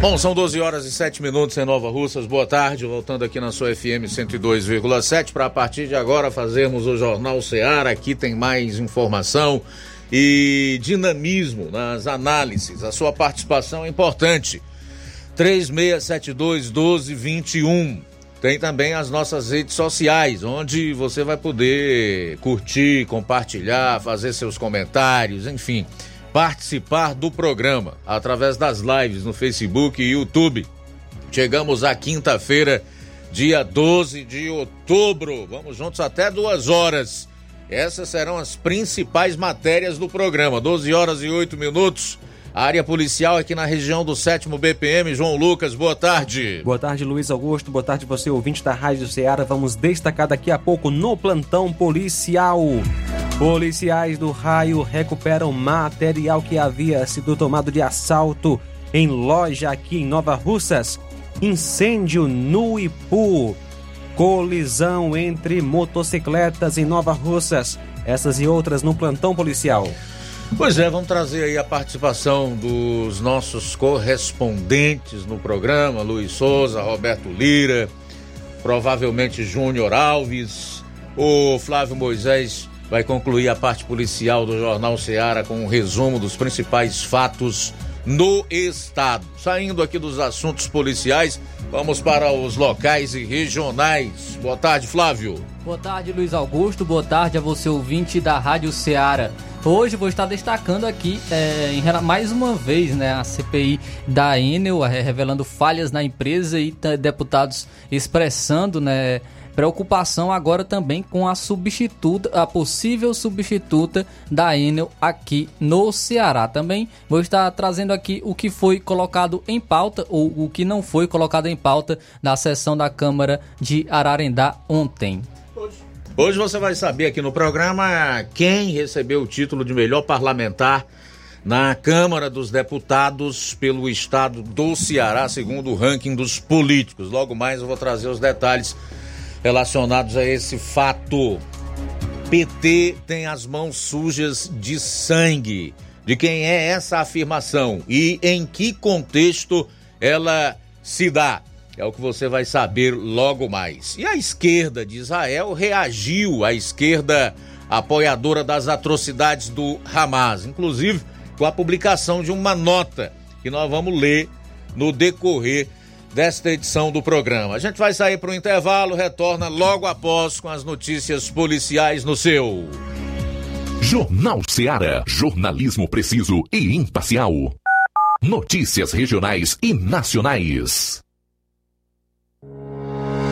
Bom, são 12 horas e 7 minutos em Nova Russas. Boa tarde, voltando aqui na sua FM 102,7 para a partir de agora fazermos o Jornal Seara. Aqui tem mais informação e dinamismo nas análises. A sua participação é importante. 3672 1221. Tem também as nossas redes sociais, onde você vai poder curtir, compartilhar, fazer seus comentários, enfim participar do programa através das lives no Facebook e YouTube. Chegamos à quinta-feira, dia 12 de outubro. Vamos juntos até duas horas. Essas serão as principais matérias do programa. 12 horas e 8 minutos. A área policial aqui na região do 7 BPM. João Lucas, boa tarde. Boa tarde, Luiz Augusto. Boa tarde, você ouvinte da Rádio Ceará. Vamos destacar daqui a pouco no plantão policial. Policiais do raio recuperam material que havia sido tomado de assalto em loja aqui em Nova Russas. Incêndio no Ipu. Colisão entre motocicletas em Nova Russas. Essas e outras no plantão policial. Pois é, vamos trazer aí a participação dos nossos correspondentes no programa, Luiz Souza, Roberto Lira, provavelmente Júnior Alves, o Flávio Moisés vai concluir a parte policial do Jornal Ceará com um resumo dos principais fatos no estado. Saindo aqui dos assuntos policiais, vamos para os locais e regionais. Boa tarde, Flávio. Boa tarde, Luiz Augusto. Boa tarde a você, ouvinte da Rádio Ceará. Hoje vou estar destacando aqui, é, em, mais uma vez, né, a CPI da Enel, é, revelando falhas na empresa e deputados expressando, né, preocupação agora também com a substituta, a possível substituta da Enel aqui no Ceará. Também vou estar trazendo aqui o que foi colocado em pauta ou o que não foi colocado em pauta na sessão da Câmara de Ararendá ontem. Hoje você vai saber aqui no programa quem recebeu o título de melhor parlamentar na Câmara dos Deputados pelo estado do Ceará, segundo o ranking dos políticos. Logo mais eu vou trazer os detalhes relacionados a esse fato. PT tem as mãos sujas de sangue. De quem é essa afirmação e em que contexto ela se dá? É o que você vai saber logo mais. E a esquerda de Israel reagiu à esquerda apoiadora das atrocidades do Hamas, inclusive com a publicação de uma nota que nós vamos ler no decorrer desta edição do programa. A gente vai sair para o intervalo, retorna logo após com as notícias policiais no seu. Jornal Seara. Jornalismo preciso e imparcial. Notícias regionais e nacionais.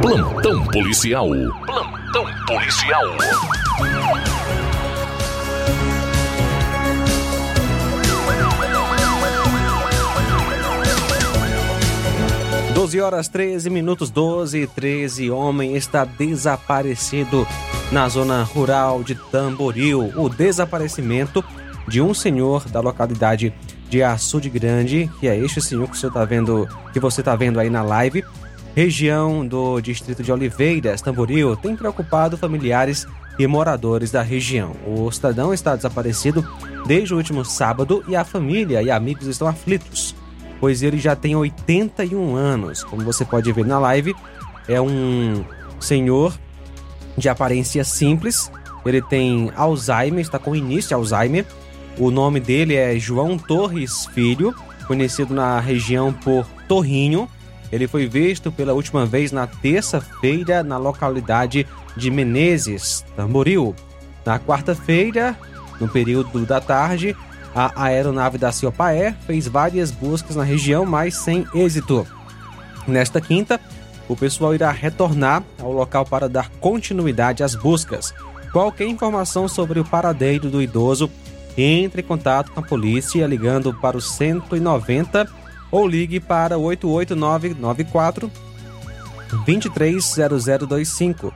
Plantão policial. Plantão policial. 12 horas 13 minutos, 12 e 13. Homem está desaparecido na zona rural de Tamboril. O desaparecimento de um senhor da localidade de Açude Grande, que é este senhor que você está vendo, que você está vendo aí na live, região do distrito de Oliveiras, Tamboril, tem preocupado familiares e moradores da região. O cidadão está desaparecido desde o último sábado e a família e amigos estão aflitos, pois ele já tem 81 anos. Como você pode ver na live, é um senhor de aparência simples. Ele tem Alzheimer, está com início Alzheimer. O nome dele é João Torres Filho, conhecido na região por Torrinho. Ele foi visto pela última vez na terça-feira na localidade de Menezes, Tamboril. Na quarta-feira, no período da tarde, a aeronave da Ciopaer fez várias buscas na região, mas sem êxito. Nesta quinta, o pessoal irá retornar ao local para dar continuidade às buscas. Qualquer informação sobre o paradeiro do idoso, entre em contato com a polícia ligando para o 190 ou ligue para 88994 230025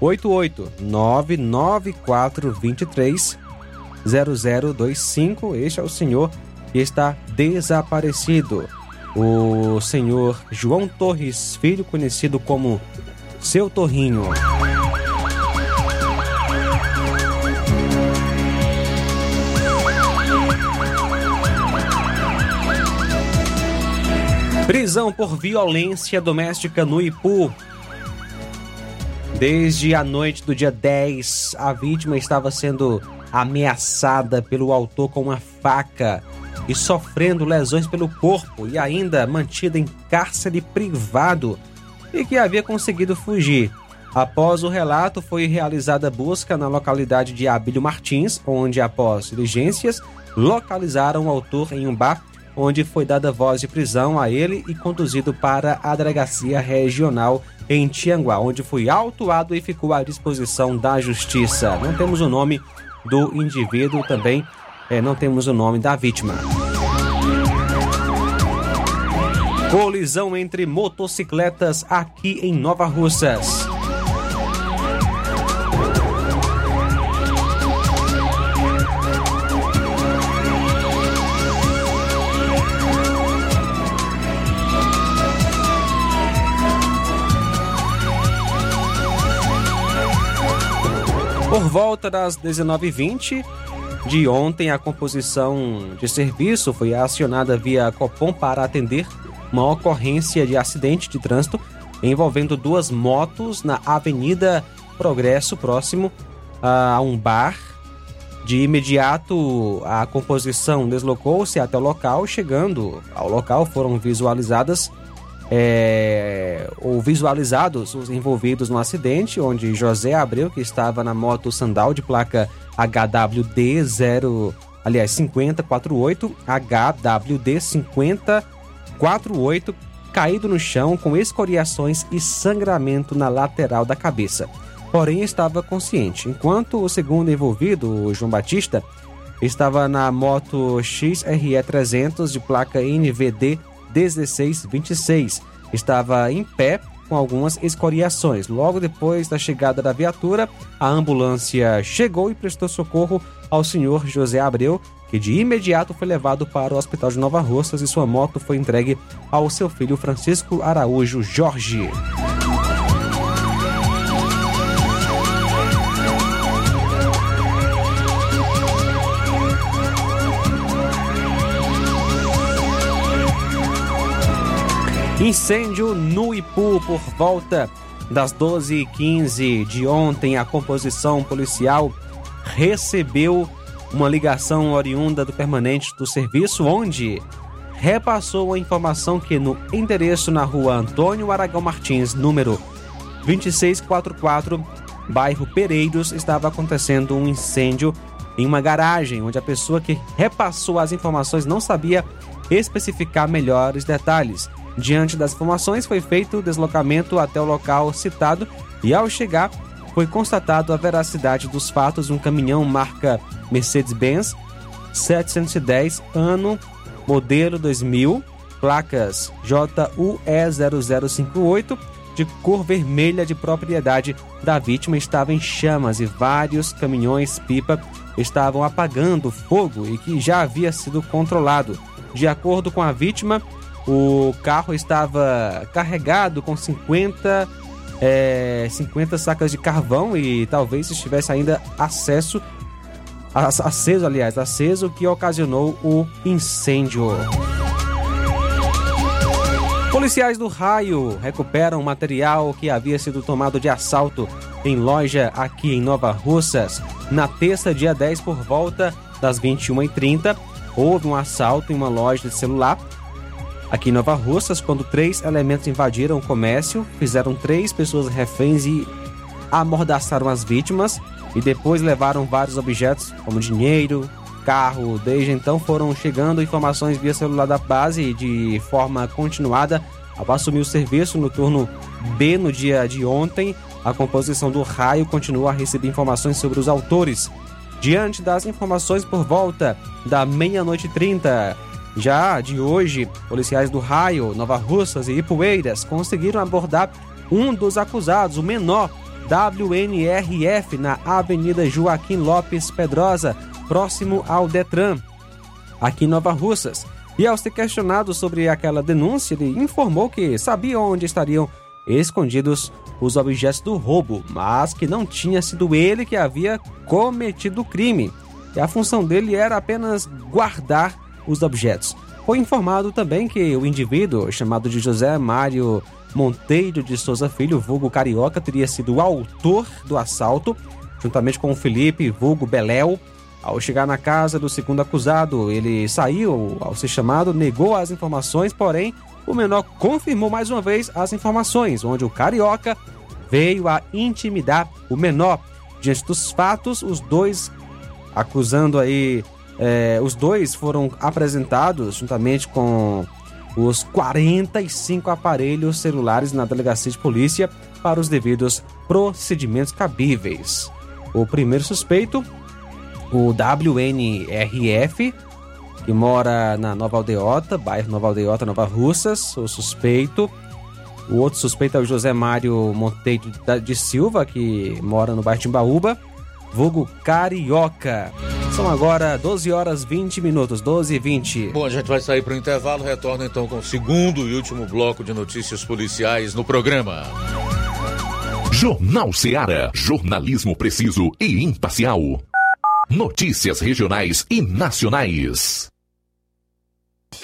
88994 230025 Este é o senhor que está desaparecido. O senhor João Torres Filho, conhecido como Seu Torrinho. Prisão por violência doméstica no Ipu. Desde a noite do dia 10, a vítima estava sendo ameaçada pelo autor com uma faca e sofrendo lesões pelo corpo e ainda mantida em cárcere privado e que havia conseguido fugir. Após o relato, foi realizada busca na localidade de Abílio Martins, onde, após diligências, localizaram o autor em um bar onde foi dada voz de prisão a ele e conduzido para a delegacia regional em Tianguá, onde foi autuado e ficou à disposição da justiça. Não temos o nome do indivíduo também, é, não temos o nome da vítima. Colisão entre motocicletas aqui em Nova Russas. Por volta das 19h20 de ontem, a composição de serviço foi acionada via Copom para atender uma ocorrência de acidente de trânsito envolvendo duas motos na Avenida Progresso, próximo a um bar. De imediato, a composição deslocou-se até o local. Chegando ao local, foram visualizadas é, ou visualizados os envolvidos no acidente, onde José Abreu, que estava na moto Sandal de placa HWD 0, aliás, 5048, HWD 5048, caído no chão com escoriações e sangramento na lateral da cabeça. Porém, estava consciente. Enquanto o segundo envolvido, o João Batista, estava na moto XRE 300 de placa NVD 1626. Estava em pé com algumas escoriações. Logo depois da chegada da viatura, a ambulância chegou e prestou socorro ao senhor José Abreu, que de imediato foi levado para o hospital de Nova Russas e sua moto foi entregue ao seu filho Francisco Araújo Jorge. Incêndio no Ipu por volta das 12h15 de ontem. A composição policial recebeu uma ligação oriunda do permanente do serviço, onde repassou a informação que no endereço na rua Antônio Aragão Martins, número 2644, bairro Pereiros, estava acontecendo um incêndio em uma garagem, onde a pessoa que repassou as informações não sabia especificar melhores detalhes. Diante das informações, foi feito o deslocamento até o local citado e, ao chegar, foi constatado a veracidade dos fatos. Um caminhão marca Mercedes-Benz 710, ano, modelo 2000, placas JUE0058, de cor vermelha de propriedade da vítima, estava em chamas e vários caminhões-pipa estavam apagando fogo e que já havia sido controlado. De acordo com a vítima, o carro estava carregado com 50, é, 50 sacas de carvão e talvez estivesse ainda acesso aceso, aliás, aceso que ocasionou o incêndio. Policiais do Raio recuperam material que havia sido tomado de assalto em loja aqui em Nova Russas. Na terça, dia 10, por volta das 21h30, houve um assalto em uma loja de celular Aqui em Nova Russas, quando três elementos invadiram o comércio, fizeram três pessoas reféns e amordaçaram as vítimas e depois levaram vários objetos, como dinheiro, carro. Desde então foram chegando informações via celular da base de forma continuada. Ao assumir o serviço no turno B no dia de ontem, a composição do raio continua a receber informações sobre os autores. Diante das informações por volta da meia-noite 30, já de hoje, policiais do Raio, Nova Russas e Ipueiras conseguiram abordar um dos acusados, o menor WNRF, na Avenida Joaquim Lopes Pedrosa, próximo ao Detran, aqui em Nova Russas. E ao ser questionado sobre aquela denúncia, ele informou que sabia onde estariam escondidos os objetos do roubo, mas que não tinha sido ele que havia cometido o crime. E a função dele era apenas guardar os objetos. Foi informado também que o indivíduo, chamado de José Mário Monteiro de Souza Filho, vulgo Carioca, teria sido o autor do assalto, juntamente com o Felipe, vulgo Beléu. Ao chegar na casa do segundo acusado, ele saiu, ao ser chamado, negou as informações, porém, o menor confirmou mais uma vez as informações, onde o Carioca veio a intimidar o menor. Diante dos fatos, os dois acusando aí é, os dois foram apresentados juntamente com os 45 aparelhos celulares na delegacia de polícia para os devidos procedimentos cabíveis. O primeiro suspeito, o WNRF, que mora na Nova Aldeota, bairro Nova Aldeota, Nova Russas, o suspeito. O outro suspeito é o José Mário Monteiro de Silva, que mora no bairro Timbaúba vulgo Carioca. São agora 12 horas 20 minutos, 12 e 20. Bom, a gente vai sair para o intervalo, retorna então com o segundo e último bloco de notícias policiais no programa. Jornal Seara, jornalismo preciso e imparcial. Notícias regionais e nacionais.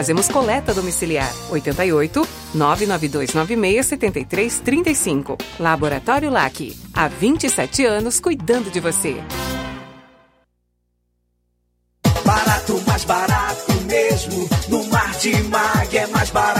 Fazemos coleta domiciliar. 88 99296 7335. Laboratório LAC. Há 27 anos cuidando de você. Barato, mais barato mesmo. No Mar de Mag é mais barato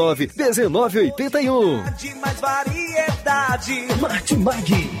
1981. De mais variedade. Martimag.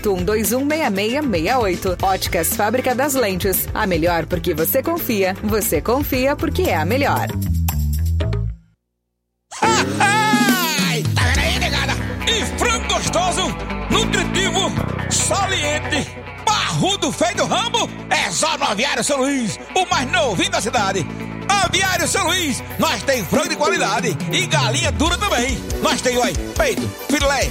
981216668. Óticas Fábrica das Lentes. A melhor porque você confia. Você confia porque é a melhor. Tá vendo aí, negada? E frango gostoso, nutritivo, saliente, barrudo, feio do rambo, é só no Aviário São Luís, o mais novinho da cidade. Aviário São Luís, nós tem frango de qualidade e galinha dura também. Nós tem, peito, filé,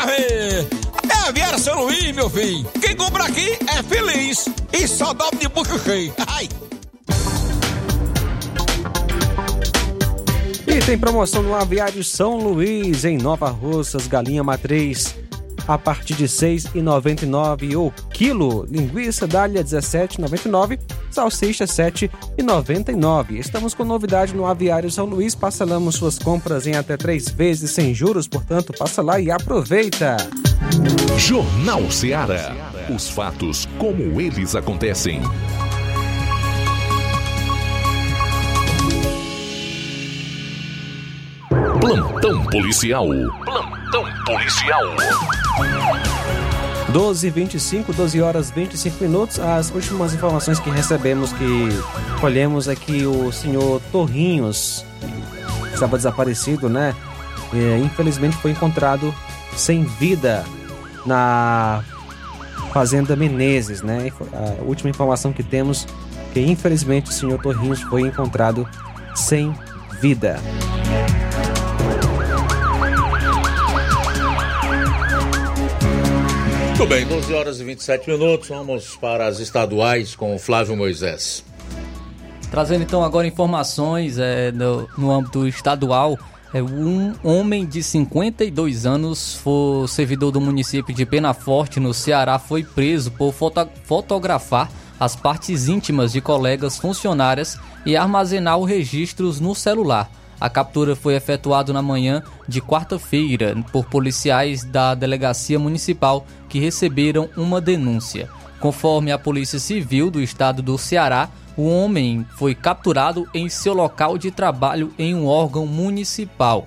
É a Viera São Luís, meu filho. Quem compra aqui é feliz. E só dobra de bucho cheio. Ai. E tem promoção no Aviário São Luís, em Nova Russas, galinha matriz a partir de R$ 6,99 o quilo. Linguiça dália R$ 17,99, salsicha R$ 7,99. Estamos com novidade no Aviário São Luís, parcelamos suas compras em até três vezes sem juros, portanto, passa lá e aproveita. Jornal Ceará. Os fatos como eles acontecem. Plantão policial. Plantão policial. 12 25 12 horas 25 minutos. As últimas informações que recebemos, que colhemos é que o senhor Torrinhos estava desaparecido, né? Infelizmente foi encontrado sem vida na Fazenda Menezes, né? A última informação que temos é que infelizmente o senhor Torrinhos foi encontrado sem vida. Muito bem, 12 horas e 27 minutos. Vamos para as estaduais com o Flávio Moisés. Trazendo então agora informações é, no, no âmbito estadual. É, um homem de 52 anos, foi servidor do município de Penaforte, no Ceará, foi preso por foto, fotografar as partes íntimas de colegas funcionárias e armazenar os registros no celular. A captura foi efetuada na manhã de quarta-feira por policiais da Delegacia Municipal que receberam uma denúncia. Conforme a Polícia Civil do estado do Ceará, o homem foi capturado em seu local de trabalho em um órgão municipal.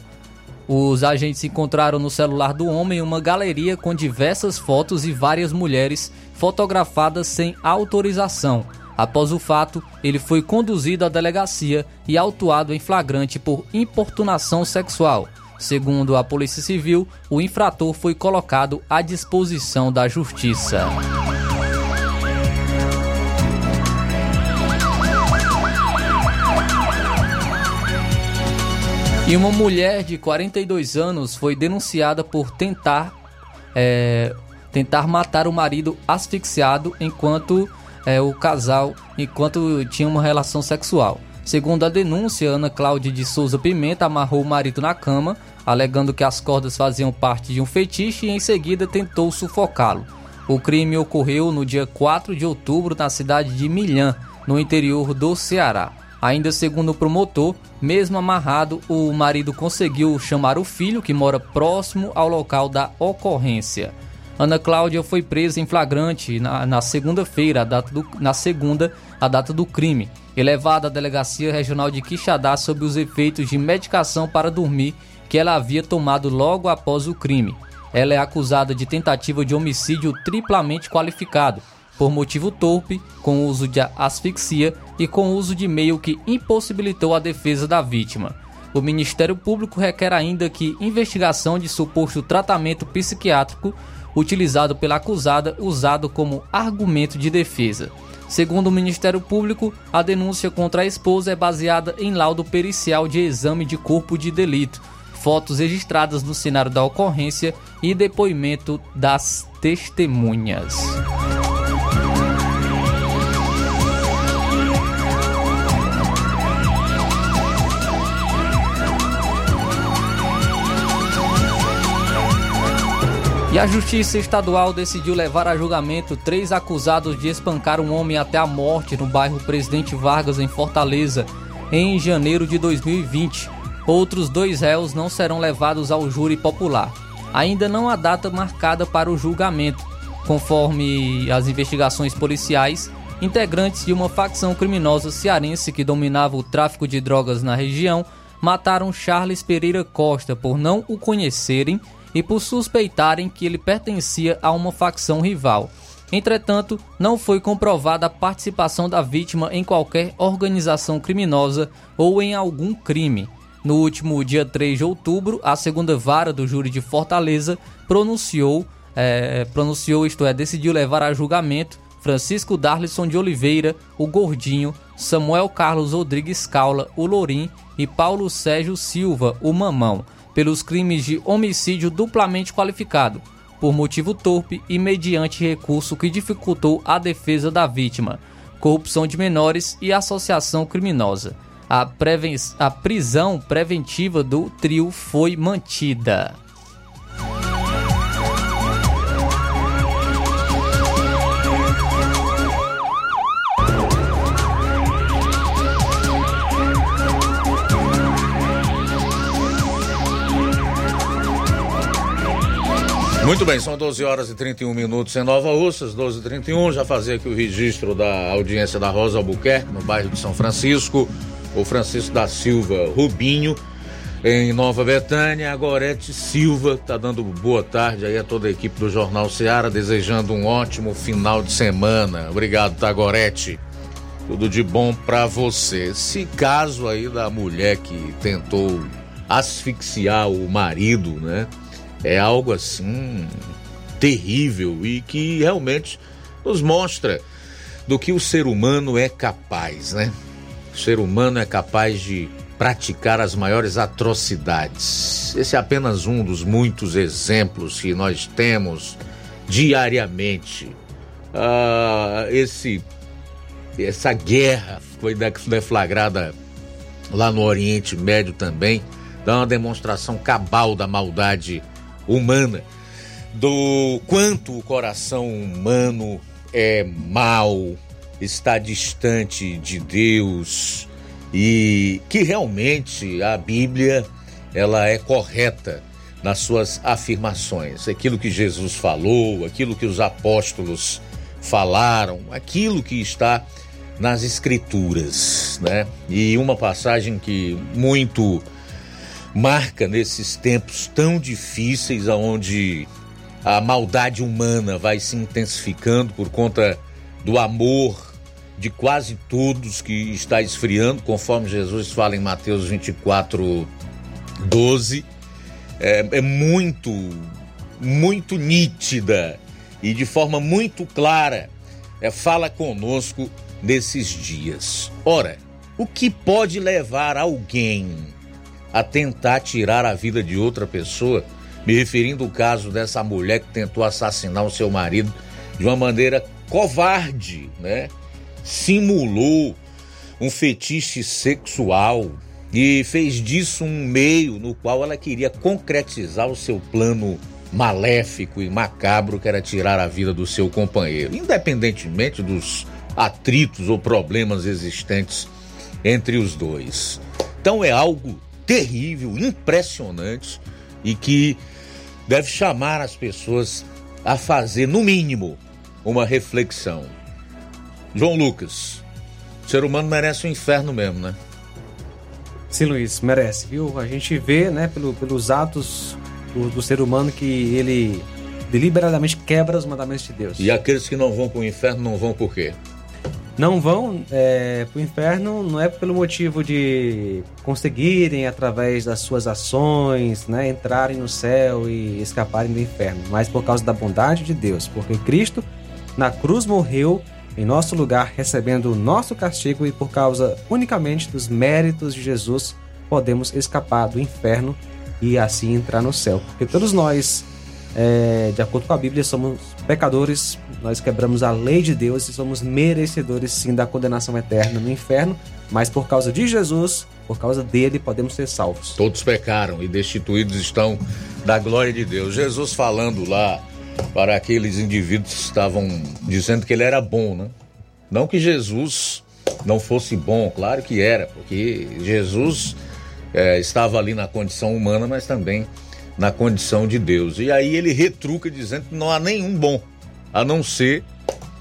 Os agentes encontraram no celular do homem uma galeria com diversas fotos e várias mulheres fotografadas sem autorização. Após o fato, ele foi conduzido à delegacia e autuado em flagrante por importunação sexual. Segundo a Polícia Civil, o infrator foi colocado à disposição da Justiça. E uma mulher de 42 anos foi denunciada por tentar é, tentar matar o marido asfixiado enquanto é, o casal enquanto tinha uma relação sexual. Segundo a denúncia, Ana Cláudia de Souza Pimenta amarrou o marido na cama, alegando que as cordas faziam parte de um fetiche e em seguida tentou sufocá-lo. O crime ocorreu no dia 4 de outubro na cidade de Milhã, no interior do Ceará. Ainda segundo o promotor, mesmo amarrado, o marido conseguiu chamar o filho, que mora próximo ao local da ocorrência. Ana Cláudia foi presa em flagrante na, na segunda-feira, na segunda, a data do crime, e levada à delegacia regional de Quixadá sob os efeitos de medicação para dormir que ela havia tomado logo após o crime. Ela é acusada de tentativa de homicídio triplamente qualificado, por motivo torpe, com uso de asfixia e com uso de meio que impossibilitou a defesa da vítima. O Ministério Público requer ainda que investigação de suposto tratamento psiquiátrico utilizado pela acusada usado como argumento de defesa. Segundo o Ministério Público, a denúncia contra a esposa é baseada em laudo pericial de exame de corpo de delito, fotos registradas no cenário da ocorrência e depoimento das testemunhas. E a Justiça Estadual decidiu levar a julgamento três acusados de espancar um homem até a morte no bairro Presidente Vargas, em Fortaleza, em janeiro de 2020. Outros dois réus não serão levados ao júri popular. Ainda não há data marcada para o julgamento. Conforme as investigações policiais, integrantes de uma facção criminosa cearense que dominava o tráfico de drogas na região mataram Charles Pereira Costa por não o conhecerem e por suspeitarem que ele pertencia a uma facção rival. Entretanto, não foi comprovada a participação da vítima em qualquer organização criminosa ou em algum crime. No último dia 3 de outubro, a segunda vara do júri de Fortaleza pronunciou, é, pronunciou, isto é, decidiu levar a julgamento Francisco Darlison de Oliveira, o Gordinho, Samuel Carlos Rodrigues Caula, o Lourim e Paulo Sérgio Silva, o Mamão, pelos crimes de homicídio duplamente qualificado, por motivo torpe e mediante recurso que dificultou a defesa da vítima, corrupção de menores e associação criminosa. A, a prisão preventiva do trio foi mantida. Muito bem, são 12 horas e 31 minutos em Nova Russas, 12 e 31 Já fazia aqui o registro da audiência da Rosa Albuquerque, no bairro de São Francisco. O Francisco da Silva Rubinho, em Nova Betânia. A Gorete Silva está dando boa tarde aí a toda a equipe do Jornal Seara, desejando um ótimo final de semana. Obrigado, tá, Gorete? Tudo de bom para você. Esse caso aí da mulher que tentou asfixiar o marido, né? É algo assim terrível e que realmente nos mostra do que o ser humano é capaz, né? O ser humano é capaz de praticar as maiores atrocidades. Esse é apenas um dos muitos exemplos que nós temos diariamente. Ah, esse essa guerra foi deflagrada lá no Oriente Médio também, dá uma demonstração cabal da maldade humana, do quanto o coração humano é mau, está distante de Deus e que realmente a Bíblia ela é correta nas suas afirmações. Aquilo que Jesus falou, aquilo que os apóstolos falaram, aquilo que está nas escrituras, né? E uma passagem que muito marca nesses tempos tão difíceis aonde a maldade humana vai se intensificando por conta do amor de quase todos que está esfriando, conforme Jesus fala em Mateus 24, 12. É, é muito, muito nítida e de forma muito clara é, fala conosco nesses dias. Ora, o que pode levar alguém a tentar tirar a vida de outra pessoa, me referindo ao caso dessa mulher que tentou assassinar o seu marido de uma maneira covarde, né? Simulou um fetiche sexual e fez disso um meio no qual ela queria concretizar o seu plano maléfico e macabro que era tirar a vida do seu companheiro, independentemente dos atritos ou problemas existentes entre os dois. Então é algo terrível, impressionante e que deve chamar as pessoas a fazer, no mínimo, uma reflexão. João Lucas, o ser humano merece o um inferno mesmo, né? Sim, Luiz, merece, viu? A gente vê, né, pelo, pelos atos do, do ser humano que ele deliberadamente quebra os mandamentos de Deus. E aqueles que não vão para o inferno não vão por quê? Não vão é, para o inferno não é pelo motivo de conseguirem, através das suas ações, né, entrarem no céu e escaparem do inferno, mas por causa da bondade de Deus, porque Cristo na cruz morreu em nosso lugar, recebendo o nosso castigo e por causa unicamente dos méritos de Jesus, podemos escapar do inferno e assim entrar no céu. Porque todos nós, é, de acordo com a Bíblia, somos pecadores, nós quebramos a lei de Deus e somos merecedores sim da condenação eterna no inferno, mas por causa de Jesus, por causa dele, podemos ser salvos. Todos pecaram e destituídos estão da glória de Deus. Jesus falando lá para aqueles indivíduos que estavam dizendo que ele era bom, né? Não que Jesus não fosse bom, claro que era, porque Jesus é, estava ali na condição humana, mas também na condição de Deus. E aí ele retruca dizendo que não há nenhum bom, a não ser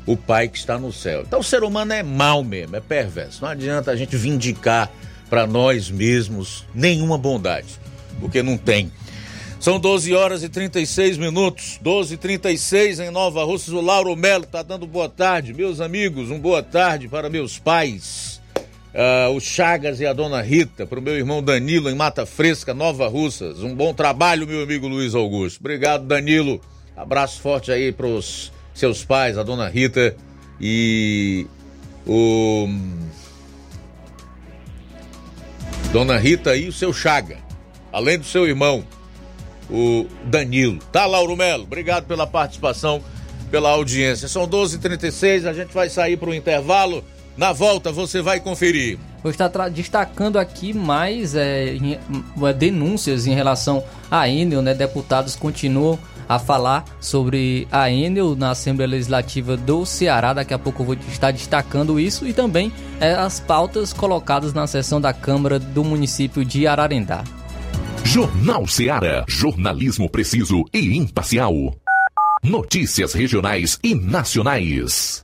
o Pai que está no céu. Então o ser humano é mau mesmo, é perverso. Não adianta a gente vindicar para nós mesmos nenhuma bondade, porque não tem. São 12 horas e 36 minutos, 12 e 36 em Nova Russas. O Lauro Melo está dando boa tarde, meus amigos, um boa tarde para meus pais, uh, o Chagas e a dona Rita, para o meu irmão Danilo em Mata Fresca, Nova Russas. Um bom trabalho, meu amigo Luiz Augusto. Obrigado, Danilo. Abraço forte aí para os seus pais, a dona Rita e o. Dona Rita e o seu Chaga, além do seu irmão o Danilo. Tá, Lauro Melo? Obrigado pela participação, pela audiência. São 12h36, a gente vai sair para o intervalo. Na volta você vai conferir. Vou estar destacando aqui mais é, é, denúncias em relação à Enel, né? Deputados continuam a falar sobre a Enel na Assembleia Legislativa do Ceará. Daqui a pouco eu vou estar destacando isso e também é, as pautas colocadas na sessão da Câmara do município de Ararendá. Jornal Seara. Jornalismo preciso e imparcial. Notícias regionais e nacionais.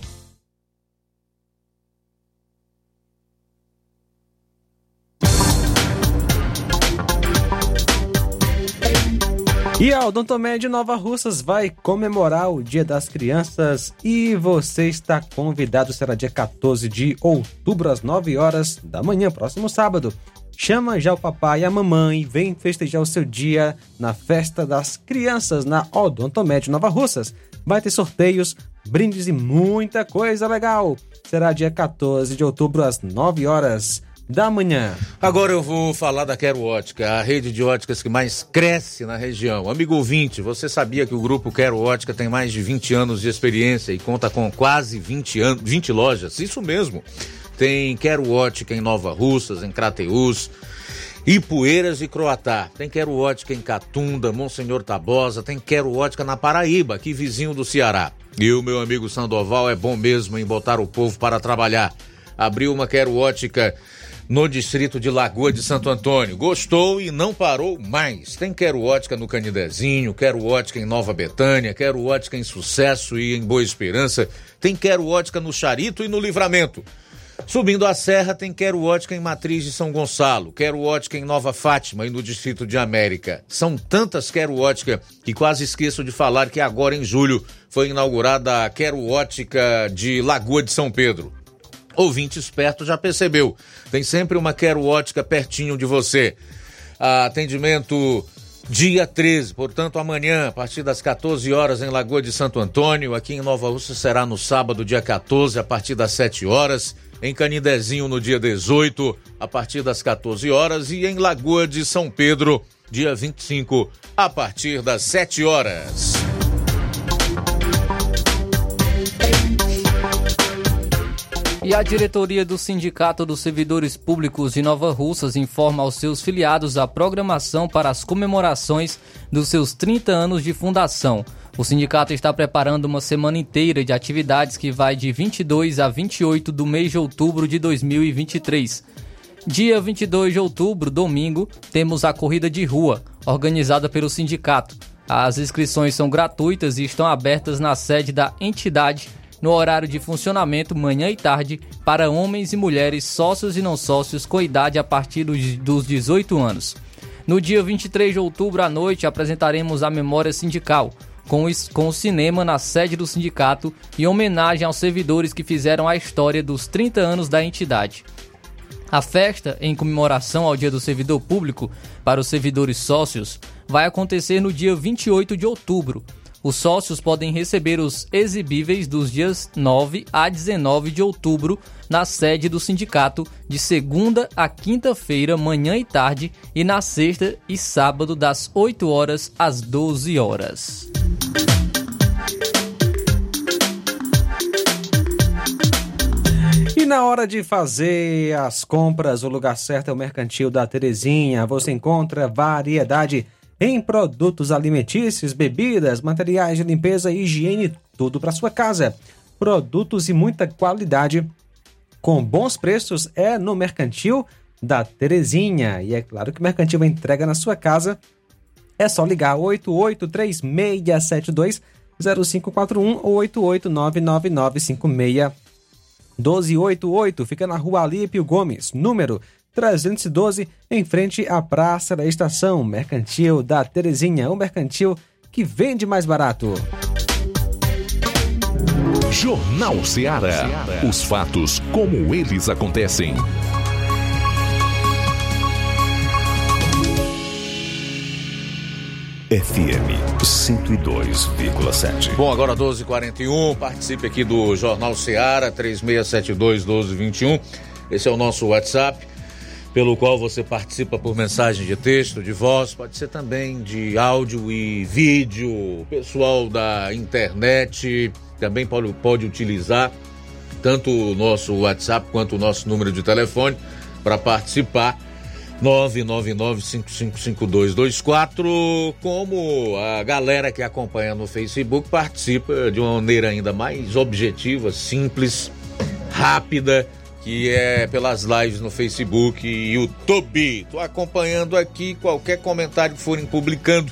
E a Odontomed Nova Russas vai comemorar o Dia das Crianças e você está convidado, será dia 14 de outubro às 9 horas da manhã, próximo sábado. Chama já o papai e a mamãe, vem festejar o seu dia na festa das crianças na Odontomed Nova Russas. Vai ter sorteios, brindes e muita coisa legal. Será dia 14 de outubro às 9 horas da manhã. Agora eu vou falar da Quero Ótica, a rede de óticas que mais cresce na região. Amigo ouvinte, você sabia que o grupo Quero Ótica tem mais de 20 anos de experiência e conta com quase 20, an 20 lojas? Isso mesmo. Tem Quero Ótica em Nova Russas, em Crateús, Ipueiras e Croatá. Tem Quero Ótica em Catunda, Monsenhor Tabosa, tem Quero Ótica na Paraíba, aqui vizinho do Ceará. E o meu amigo Sandoval é bom mesmo em botar o povo para trabalhar. Abriu uma Quero Ótica no distrito de Lagoa de Santo Antônio. Gostou e não parou mais. Tem Quero Ótica no Canidezinho, Quero Ótica em Nova Betânia, Quero Ótica em Sucesso e em Boa Esperança. Tem Quero Ótica no Charito e no Livramento. Subindo a serra tem Quero Ótica em Matriz de São Gonçalo, Quero Ótica em Nova Fátima e no Distrito de América. São tantas Quero Ótica que quase esqueço de falar que agora em julho foi inaugurada a Quero Ótica de Lagoa de São Pedro. Ouvinte esperto já percebeu. Tem sempre uma Quero Ótica pertinho de você. Atendimento dia 13, portanto amanhã, a partir das 14 horas em Lagoa de Santo Antônio, aqui em Nova Rússia será no sábado, dia 14, a partir das 7 horas, em Canidezinho no dia 18, a partir das 14 horas e em Lagoa de São Pedro, dia 25, a partir das 7 horas. E a diretoria do Sindicato dos Servidores Públicos de Nova Russas informa aos seus filiados a programação para as comemorações dos seus 30 anos de fundação. O sindicato está preparando uma semana inteira de atividades que vai de 22 a 28 do mês de outubro de 2023. Dia 22 de outubro, domingo, temos a corrida de rua, organizada pelo sindicato. As inscrições são gratuitas e estão abertas na sede da entidade no horário de funcionamento manhã e tarde para homens e mulheres sócios e não sócios com idade a partir dos 18 anos. No dia 23 de outubro à noite apresentaremos a memória sindical, com, o cinema na sede do sindicato em homenagem aos servidores que fizeram a história dos 30 anos da entidade. A festa, em comemoração ao Dia do Servidor Público para os servidores sócios, vai acontecer no dia 28 de outubro, os sócios podem receber os exibíveis dos dias 9 a 19 de outubro na sede do sindicato, de segunda a quinta-feira, manhã e tarde, e na sexta e sábado, das 8 horas às 12 horas. E na hora de fazer as compras, o lugar certo é o Mercantil da Terezinha. Você encontra variedade em produtos alimentícios, bebidas, materiais de limpeza e higiene, tudo para sua casa. Produtos e muita qualidade com bons preços é no Mercantil da Terezinha. E é claro que o Mercantil entrega na sua casa. É só ligar 883672 0541 ou 8899956 1288. Fica na rua Alípio Gomes, número 312, em frente à Praça da Estação Mercantil da Terezinha, o mercantil que vende mais barato. Jornal Ceará. Os fatos como eles acontecem. FM 102,7. Bom, agora 12h41, participe aqui do Jornal Ceará 3672 1221. Esse é o nosso WhatsApp pelo qual você participa por mensagem de texto, de voz, pode ser também de áudio e vídeo. O pessoal da internet também pode, pode utilizar tanto o nosso WhatsApp quanto o nosso número de telefone para participar. 999-555224, como a galera que acompanha no Facebook participa de uma maneira ainda mais objetiva, simples, rápida que é pelas lives no Facebook e YouTube. Tô acompanhando aqui qualquer comentário que forem publicando,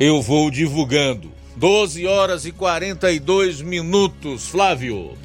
eu vou divulgando. 12 horas e 42 minutos, Flávio.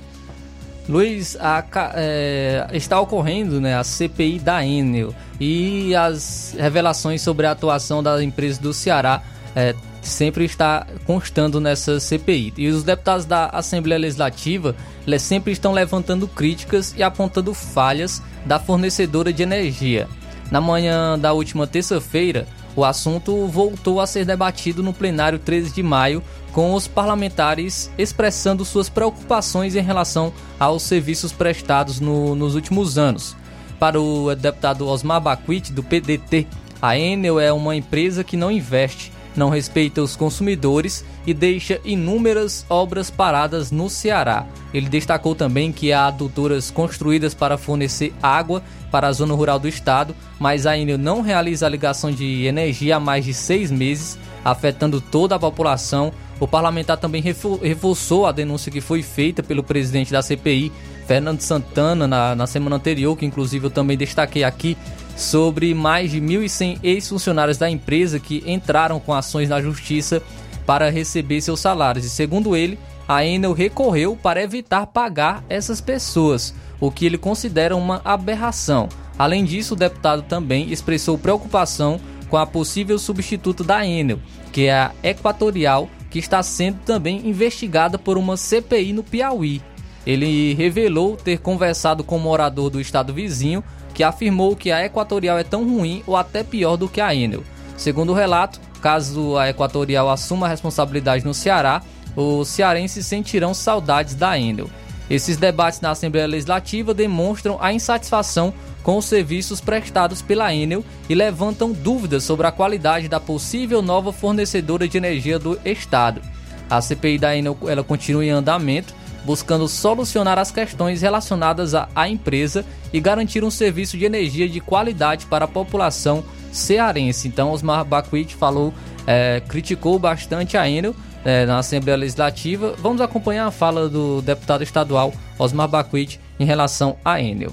Luiz, a, é, está ocorrendo né, a CPI da Enel e as revelações sobre a atuação da empresa do Ceará é, sempre está constando nessa CPI. E os deputados da Assembleia Legislativa sempre estão levantando críticas e apontando falhas da fornecedora de energia. Na manhã da última terça-feira, o assunto voltou a ser debatido no plenário 13 de maio, com os parlamentares expressando suas preocupações em relação aos serviços prestados no, nos últimos anos. Para o deputado Osmar Baquit, do PDT, a Enel é uma empresa que não investe, não respeita os consumidores e deixa inúmeras obras paradas no Ceará. Ele destacou também que há adutoras construídas para fornecer água para a zona rural do estado, mas a Enel não realiza a ligação de energia há mais de seis meses, afetando toda a população. O parlamentar também reforçou a denúncia que foi feita pelo presidente da CPI, Fernando Santana, na, na semana anterior, que inclusive eu também destaquei aqui, sobre mais de 1.100 ex-funcionários da empresa que entraram com ações na justiça para receber seus salários. E segundo ele, a Enel recorreu para evitar pagar essas pessoas, o que ele considera uma aberração. Além disso, o deputado também expressou preocupação com a possível substituto da Enel, que é a Equatorial, que está sendo também investigada por uma CPI no Piauí. Ele revelou ter conversado com um morador do estado vizinho que afirmou que a Equatorial é tão ruim ou até pior do que a Enel. Segundo o relato, caso a Equatorial assuma a responsabilidade no Ceará, os cearenses sentirão saudades da Enel. Esses debates na Assembleia Legislativa demonstram a insatisfação com os serviços prestados pela Enel e levantam dúvidas sobre a qualidade da possível nova fornecedora de energia do Estado. A CPI da Enel ela continua em andamento buscando solucionar as questões relacionadas à, empresa e garantir um serviço de energia de qualidade para a população cearense. Então, Osmar Baquit falou, é, criticou bastante a Enel é, na Assembleia Legislativa. Vamos acompanhar a fala do deputado estadual Osmar Baquit em relação à Enel.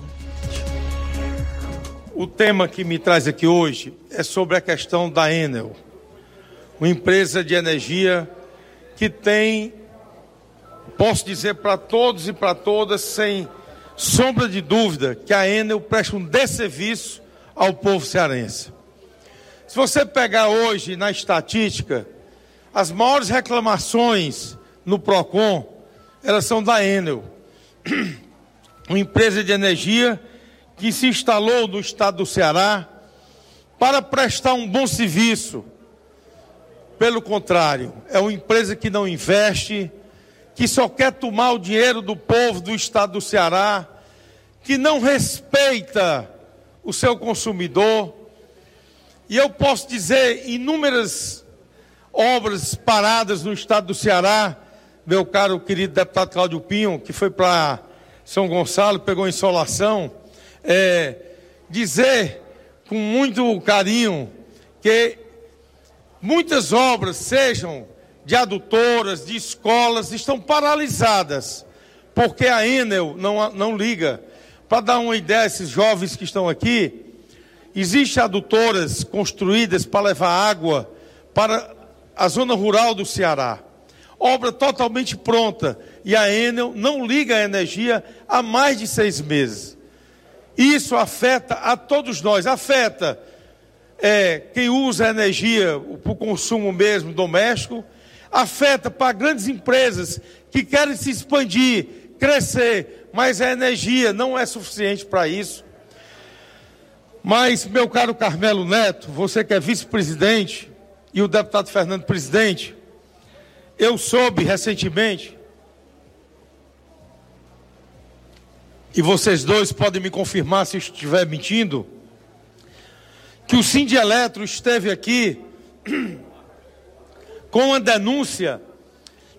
O tema que me traz aqui hoje é sobre a questão da Enel, uma empresa de energia que tem Posso dizer para todos e para todas, sem sombra de dúvida, que a Enel presta um desserviço ao povo cearense. Se você pegar hoje na estatística, as maiores reclamações no PROCON, elas são da Enel, uma empresa de energia que se instalou no estado do Ceará para prestar um bom serviço. Pelo contrário, é uma empresa que não investe, que só quer tomar o dinheiro do povo do estado do Ceará, que não respeita o seu consumidor. E eu posso dizer inúmeras obras paradas no estado do Ceará, meu caro querido deputado Cláudio Pinho, que foi para São Gonçalo, pegou insolação, é, dizer com muito carinho que muitas obras sejam de adutoras, de escolas estão paralisadas, porque a Enel não, não liga. Para dar uma ideia esses jovens que estão aqui, existem adutoras construídas para levar água para a zona rural do Ceará. Obra totalmente pronta. E a Enel não liga a energia há mais de seis meses. Isso afeta a todos nós, afeta é, quem usa a energia para o consumo mesmo doméstico, afeta para grandes empresas que querem se expandir, crescer, mas a energia não é suficiente para isso. Mas, meu caro Carmelo Neto, você que é vice-presidente e o deputado Fernando presidente, eu soube recentemente, e vocês dois podem me confirmar se estiver mentindo, que o Cindy Eletro esteve aqui com a denúncia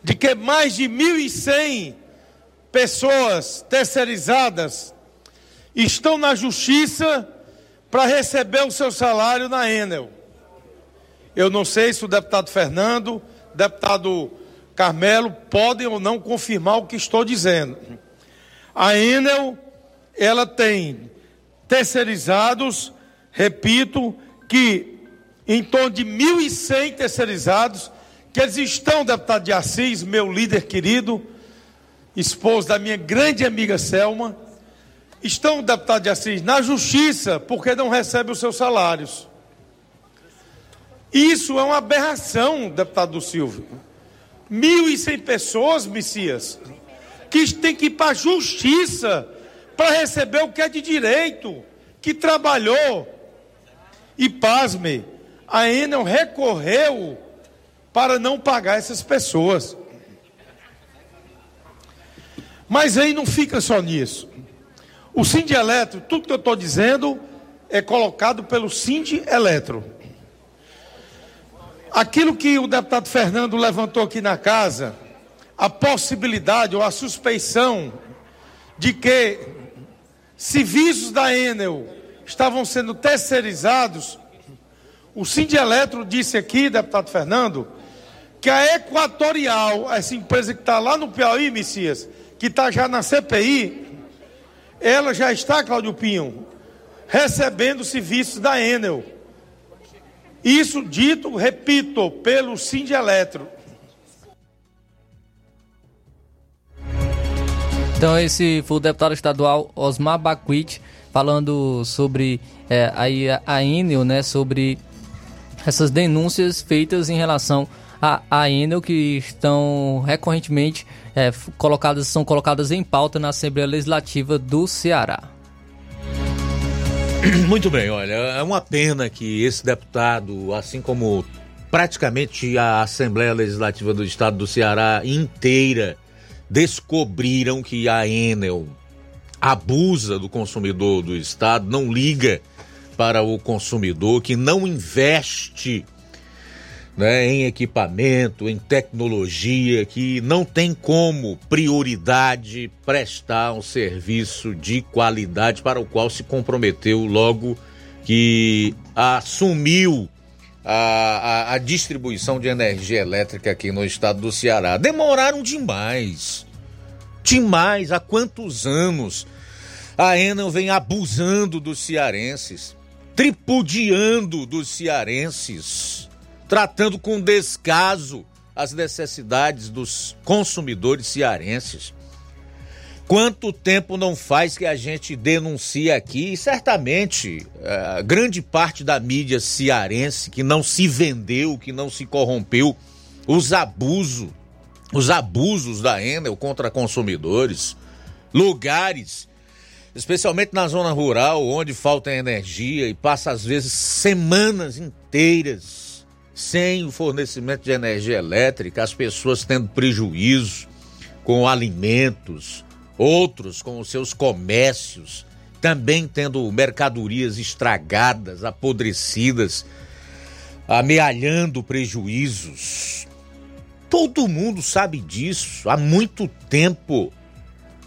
de que mais de 1.100 pessoas terceirizadas estão na justiça para receber o seu salário na Enel. Eu não sei se o deputado Fernando, deputado Carmelo podem ou não confirmar o que estou dizendo. A Enel, ela tem terceirizados, repito, que em torno de 1.100 terceirizados que eles estão, deputado de Assis, meu líder querido, esposo da minha grande amiga Selma, estão, deputado de Assis, na justiça, porque não recebem os seus salários. Isso é uma aberração, deputado Silvio. 1.100 pessoas, Messias, que tem que ir para a justiça para receber o que é de direito, que trabalhou. E pasme, a Enel recorreu para não pagar essas pessoas. Mas aí não fica só nisso. O Sind Eletro, tudo que eu estou dizendo é colocado pelo Sind Eletro. Aquilo que o deputado Fernando levantou aqui na casa, a possibilidade ou a suspeição de que serviços da Enel estavam sendo terceirizados, o Sind Eletro disse aqui, deputado Fernando, que a Equatorial, essa empresa que está lá no Piauí, Messias, que está já na CPI, ela já está, Cláudio Pinho, recebendo serviços da Enel. Isso dito, repito, pelo Sind Eletro. Então esse foi o deputado estadual Osmar Baquit falando sobre é, aí a Enel, né, sobre essas denúncias feitas em relação a, a Enel que estão recorrentemente é, colocadas, são colocadas em pauta na Assembleia Legislativa do Ceará. Muito bem, olha, é uma pena que esse deputado, assim como praticamente a Assembleia Legislativa do Estado do Ceará inteira, descobriram que a Enel abusa do consumidor do Estado, não liga para o consumidor, que não investe né, em equipamento, em tecnologia, que não tem como prioridade prestar um serviço de qualidade para o qual se comprometeu logo que assumiu a, a, a distribuição de energia elétrica aqui no estado do Ceará. Demoraram demais. Demais. Há quantos anos a Enel vem abusando dos cearenses, tripudiando dos cearenses? Tratando com descaso as necessidades dos consumidores cearenses. Quanto tempo não faz que a gente denuncia aqui, e certamente a grande parte da mídia cearense que não se vendeu, que não se corrompeu, os abusos, os abusos da Enel contra consumidores, lugares, especialmente na zona rural, onde falta energia e passa às vezes semanas inteiras sem o fornecimento de energia elétrica, as pessoas tendo prejuízo com alimentos, outros com os seus comércios, também tendo mercadorias estragadas, apodrecidas, amealhando prejuízos. Todo mundo sabe disso. Há muito tempo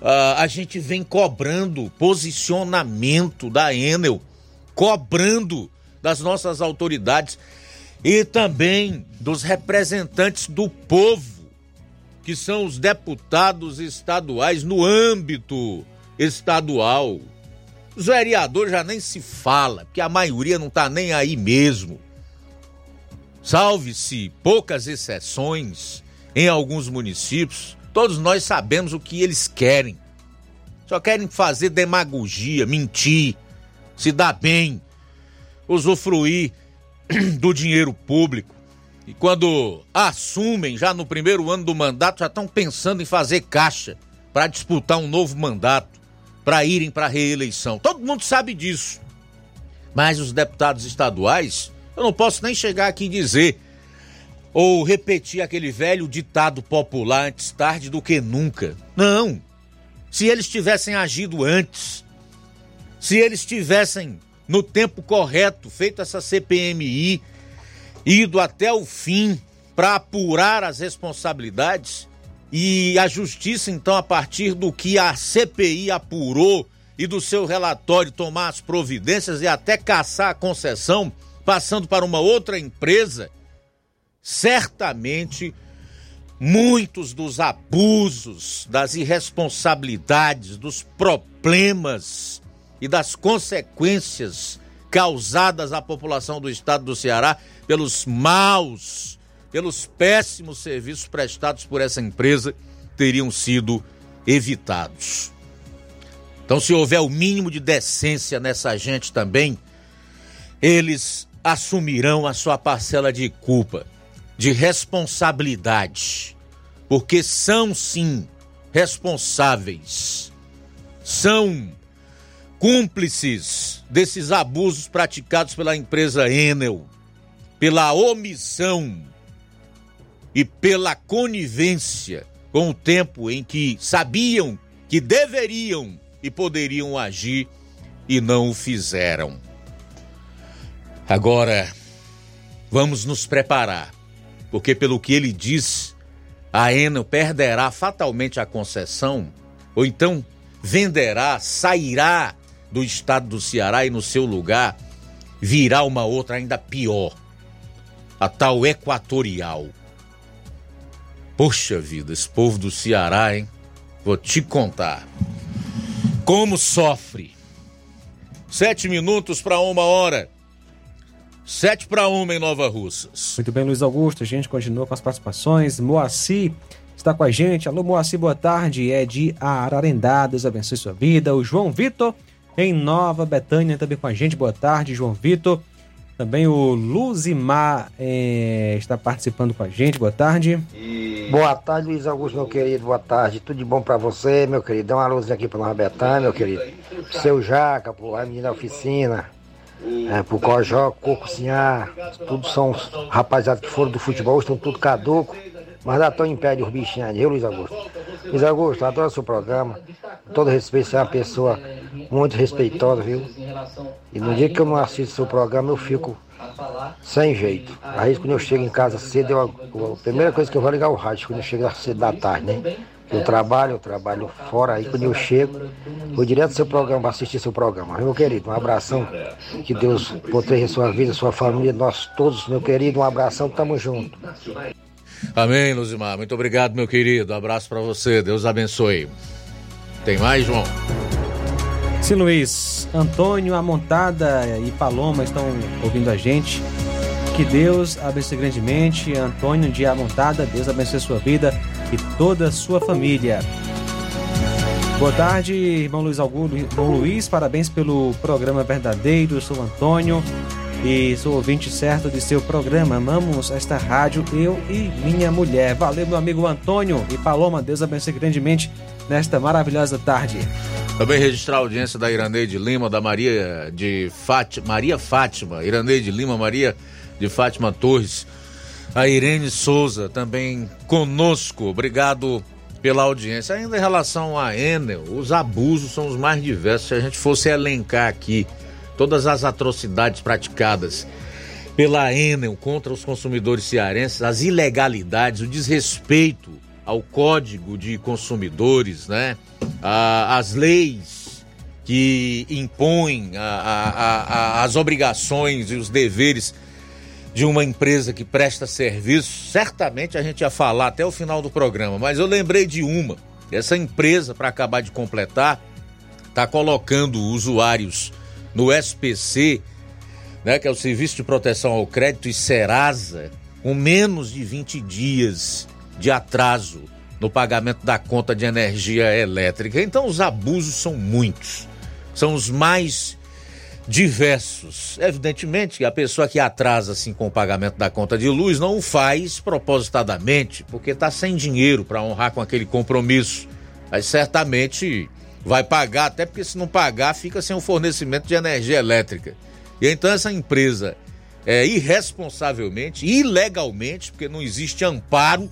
uh, a gente vem cobrando posicionamento da Enel, cobrando das nossas autoridades e também dos representantes do povo, que são os deputados estaduais no âmbito estadual. Os vereadores já nem se fala, porque a maioria não está nem aí mesmo. Salve-se poucas exceções em alguns municípios, todos nós sabemos o que eles querem. Só querem fazer demagogia, mentir, se dar bem, usufruir do dinheiro público. E quando assumem, já no primeiro ano do mandato, já estão pensando em fazer caixa para disputar um novo mandato, para irem para a reeleição. Todo mundo sabe disso. Mas os deputados estaduais, eu não posso nem chegar aqui e dizer ou repetir aquele velho ditado popular antes tarde do que nunca. Não. Se eles tivessem agido antes, se eles tivessem no tempo correto, feito essa CPMI, ido até o fim para apurar as responsabilidades e a justiça, então, a partir do que a CPI apurou e do seu relatório tomar as providências e até caçar a concessão, passando para uma outra empresa, certamente muitos dos abusos, das irresponsabilidades, dos problemas e das consequências causadas à população do estado do Ceará pelos maus, pelos péssimos serviços prestados por essa empresa teriam sido evitados. Então, se houver o mínimo de decência nessa gente também, eles assumirão a sua parcela de culpa, de responsabilidade, porque são sim responsáveis, são cúmplices desses abusos praticados pela empresa Enel, pela omissão e pela conivência com o tempo em que sabiam que deveriam e poderiam agir e não o fizeram. Agora, vamos nos preparar, porque pelo que ele diz, a Enel perderá fatalmente a concessão, ou então venderá, sairá do estado do Ceará e no seu lugar virá uma outra ainda pior, a tal equatorial. Poxa vida, esse povo do Ceará, hein? Vou te contar. Como sofre. Sete minutos para uma hora. Sete para uma em Nova Russas. Muito bem, Luiz Augusto. A gente continua com as participações. Moacir está com a gente. Alô, Moacir, boa tarde. É de Ararendá. Deus abençoe sua vida. O João Vitor, em Nova Betânia, também com a gente. Boa tarde, João Vitor. Também o Luzimar é, está participando com a gente. Boa tarde. Boa tarde, Luiz Augusto, meu querido. Boa tarde. Tudo de bom pra você, meu querido. Dá uma luz aqui pra Nova Betânia, meu querido. Pro seu Jaca, pro menina da oficina, é, pro Cojó, Coco Sinhar. Tudo são rapaziada que foram do futebol, estão tudo caduco. Mas já estão em pé de os bichinhos viu, Luiz Augusto? Luiz Augusto, adoro seu programa. Todo respeito, você é uma pessoa muito respeitosa, viu? E no dia que eu não assisto seu programa, eu fico sem jeito. Aí quando eu chego em casa cedo, eu, a primeira coisa que eu vou ligar o rádio, quando eu chego cedo da tarde, né? Eu trabalho, eu trabalho fora, aí quando eu chego, vou direto do seu programa para assistir seu programa. Meu querido, um abração. Que Deus proteja sua vida, sua família, nós todos, meu querido, um abração, tamo junto. Amém, Luzimar. Muito obrigado, meu querido. abraço para você. Deus abençoe. Tem mais, João? Sim, Luiz. Antônio, Amontada e Paloma estão ouvindo a gente. Que Deus abençoe grandemente. Antônio de Amontada, Deus abençoe sua vida e toda a sua família. Boa tarde, irmão Luiz Augusto. Irmão Luiz, parabéns pelo programa verdadeiro. Sou Antônio e sou ouvinte certo de seu programa. Amamos esta rádio, eu e minha mulher. Valeu, meu amigo Antônio e Paloma. Deus abençoe grandemente nesta maravilhosa tarde. Também registrar a audiência da Iraneide Lima, da Maria de Fátima, Maria Fátima, Iraneide Lima, Maria de Fátima Torres, a Irene Souza também conosco. Obrigado pela audiência. Ainda em relação a Enel, os abusos são os mais diversos. Se a gente fosse elencar aqui todas as atrocidades praticadas pela Enel contra os consumidores cearenses, as ilegalidades, o desrespeito ao Código de Consumidores, né? as leis que impõem a, a, a, as obrigações e os deveres de uma empresa que presta serviço, certamente a gente ia falar até o final do programa, mas eu lembrei de uma. Essa empresa, para acabar de completar, está colocando usuários no SPC, né, que é o Serviço de Proteção ao Crédito e Serasa, com menos de 20 dias de atraso no pagamento da conta de energia elétrica. Então os abusos são muitos, são os mais diversos. Evidentemente que a pessoa que atrasa assim com o pagamento da conta de luz não o faz propositadamente, porque está sem dinheiro para honrar com aquele compromisso. Mas certamente vai pagar, até porque se não pagar fica sem o fornecimento de energia elétrica. E então essa empresa é irresponsavelmente, ilegalmente, porque não existe amparo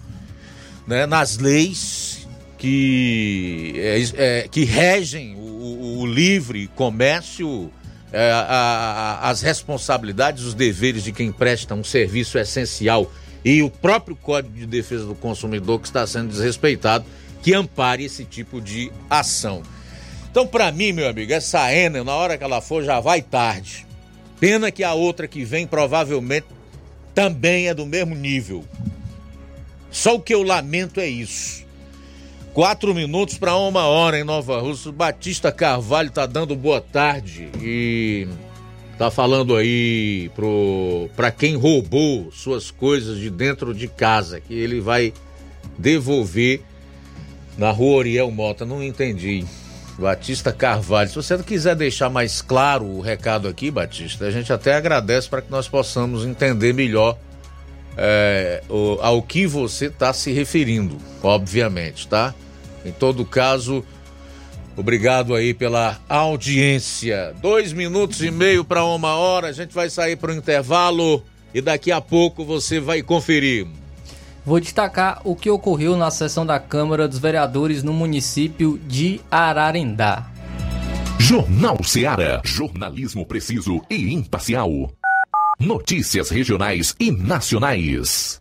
né, nas leis que, é, é, que regem o, o livre comércio, é, a, a, as responsabilidades, os deveres de quem presta um serviço essencial e o próprio Código de Defesa do Consumidor que está sendo desrespeitado, que ampare esse tipo de ação. Então, para mim, meu amigo, essa Enel, na hora que ela for, já vai tarde. Pena que a outra que vem provavelmente também é do mesmo nível. Só o que eu lamento é isso. Quatro minutos para uma hora em Nova Rússia. Batista Carvalho tá dando boa tarde e tá falando aí pro para quem roubou suas coisas de dentro de casa que ele vai devolver na Rua Oriel Mota. Não entendi. Batista Carvalho. Se você quiser deixar mais claro o recado aqui, Batista, a gente até agradece para que nós possamos entender melhor é, o, ao que você está se referindo, obviamente, tá? Em todo caso, obrigado aí pela audiência. Dois minutos e meio para uma hora, a gente vai sair para o intervalo e daqui a pouco você vai conferir. Vou destacar o que ocorreu na sessão da Câmara dos Vereadores no município de Ararendá. Jornal Seara. Jornalismo preciso e imparcial. Notícias regionais e nacionais.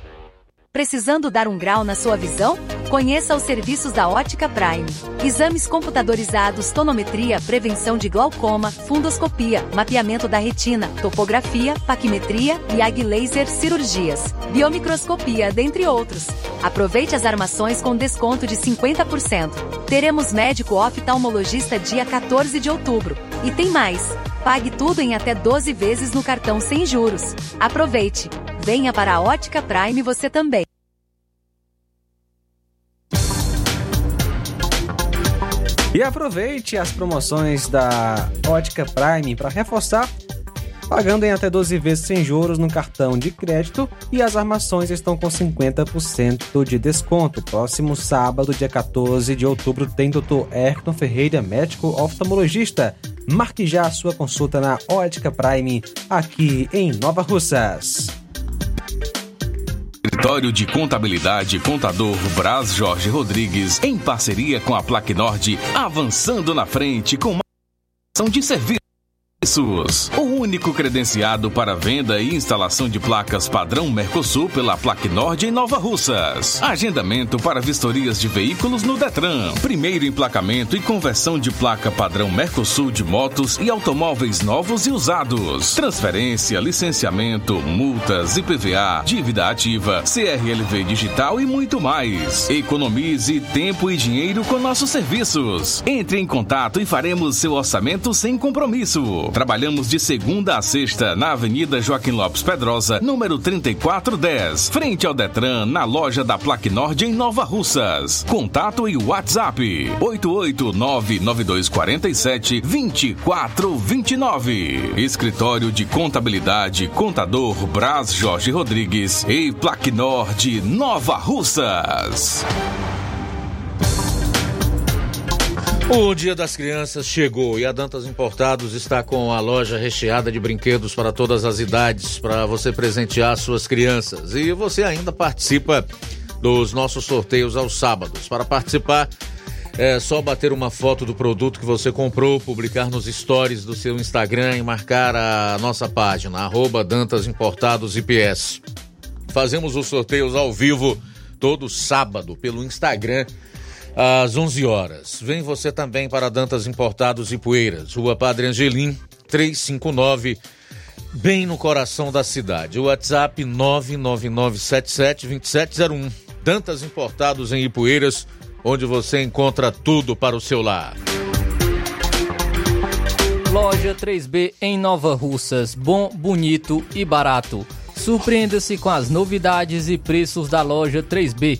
Precisando dar um grau na sua visão? Conheça os serviços da Ótica Prime. Exames computadorizados, tonometria, prevenção de glaucoma, fundoscopia, mapeamento da retina, topografia, paquimetria e laser cirurgias, biomicroscopia, dentre outros. Aproveite as armações com desconto de 50%. Teremos médico oftalmologista dia 14 de outubro. E tem mais. Pague tudo em até 12 vezes no cartão sem juros. Aproveite. Venha para a Ótica Prime você também. E aproveite as promoções da Ótica Prime para reforçar, pagando em até 12 vezes sem juros no cartão de crédito e as armações estão com 50% de desconto. Próximo sábado, dia 14 de outubro, tem Dr. Ayrton Ferreira, médico oftalmologista. Marque já a sua consulta na Ótica Prime, aqui em Nova Russas. Escritório de Contabilidade Contador Braz Jorge Rodrigues, em parceria com a Plaque Nord, avançando na frente com uma ação de serviço. SUS, o único credenciado para venda e instalação de placas padrão Mercosul pela Plaque Nord em Nova Russas. Agendamento para vistorias de veículos no Detran. Primeiro emplacamento e conversão de placa padrão Mercosul de motos e automóveis novos e usados. Transferência, licenciamento, multas, IPVA, dívida ativa, CRLV digital e muito mais. Economize tempo e dinheiro com nossos serviços. Entre em contato e faremos seu orçamento sem compromisso. Trabalhamos de segunda a sexta na Avenida Joaquim Lopes Pedrosa, número 3410, frente ao Detran, na loja da Plaque Nord em Nova Russas. Contato e WhatsApp: 88992472429. Escritório de Contabilidade Contador Braz Jorge Rodrigues e Plaque Nord Nova Russas. O Dia das Crianças chegou e a Dantas Importados está com a loja recheada de brinquedos para todas as idades, para você presentear suas crianças. E você ainda participa dos nossos sorteios aos sábados. Para participar, é só bater uma foto do produto que você comprou, publicar nos stories do seu Instagram e marcar a nossa página, arroba Dantas Importados IPS. Fazemos os sorteios ao vivo todo sábado pelo Instagram às 11 horas. Vem você também para Dantas Importados e Poeiras, Rua Padre Angelim, 359, bem no coração da cidade. WhatsApp 999772701. Dantas Importados em Ipueiras, onde você encontra tudo para o seu lar. Loja 3B em Nova Russas, bom, bonito e barato. Surpreenda-se com as novidades e preços da loja 3B.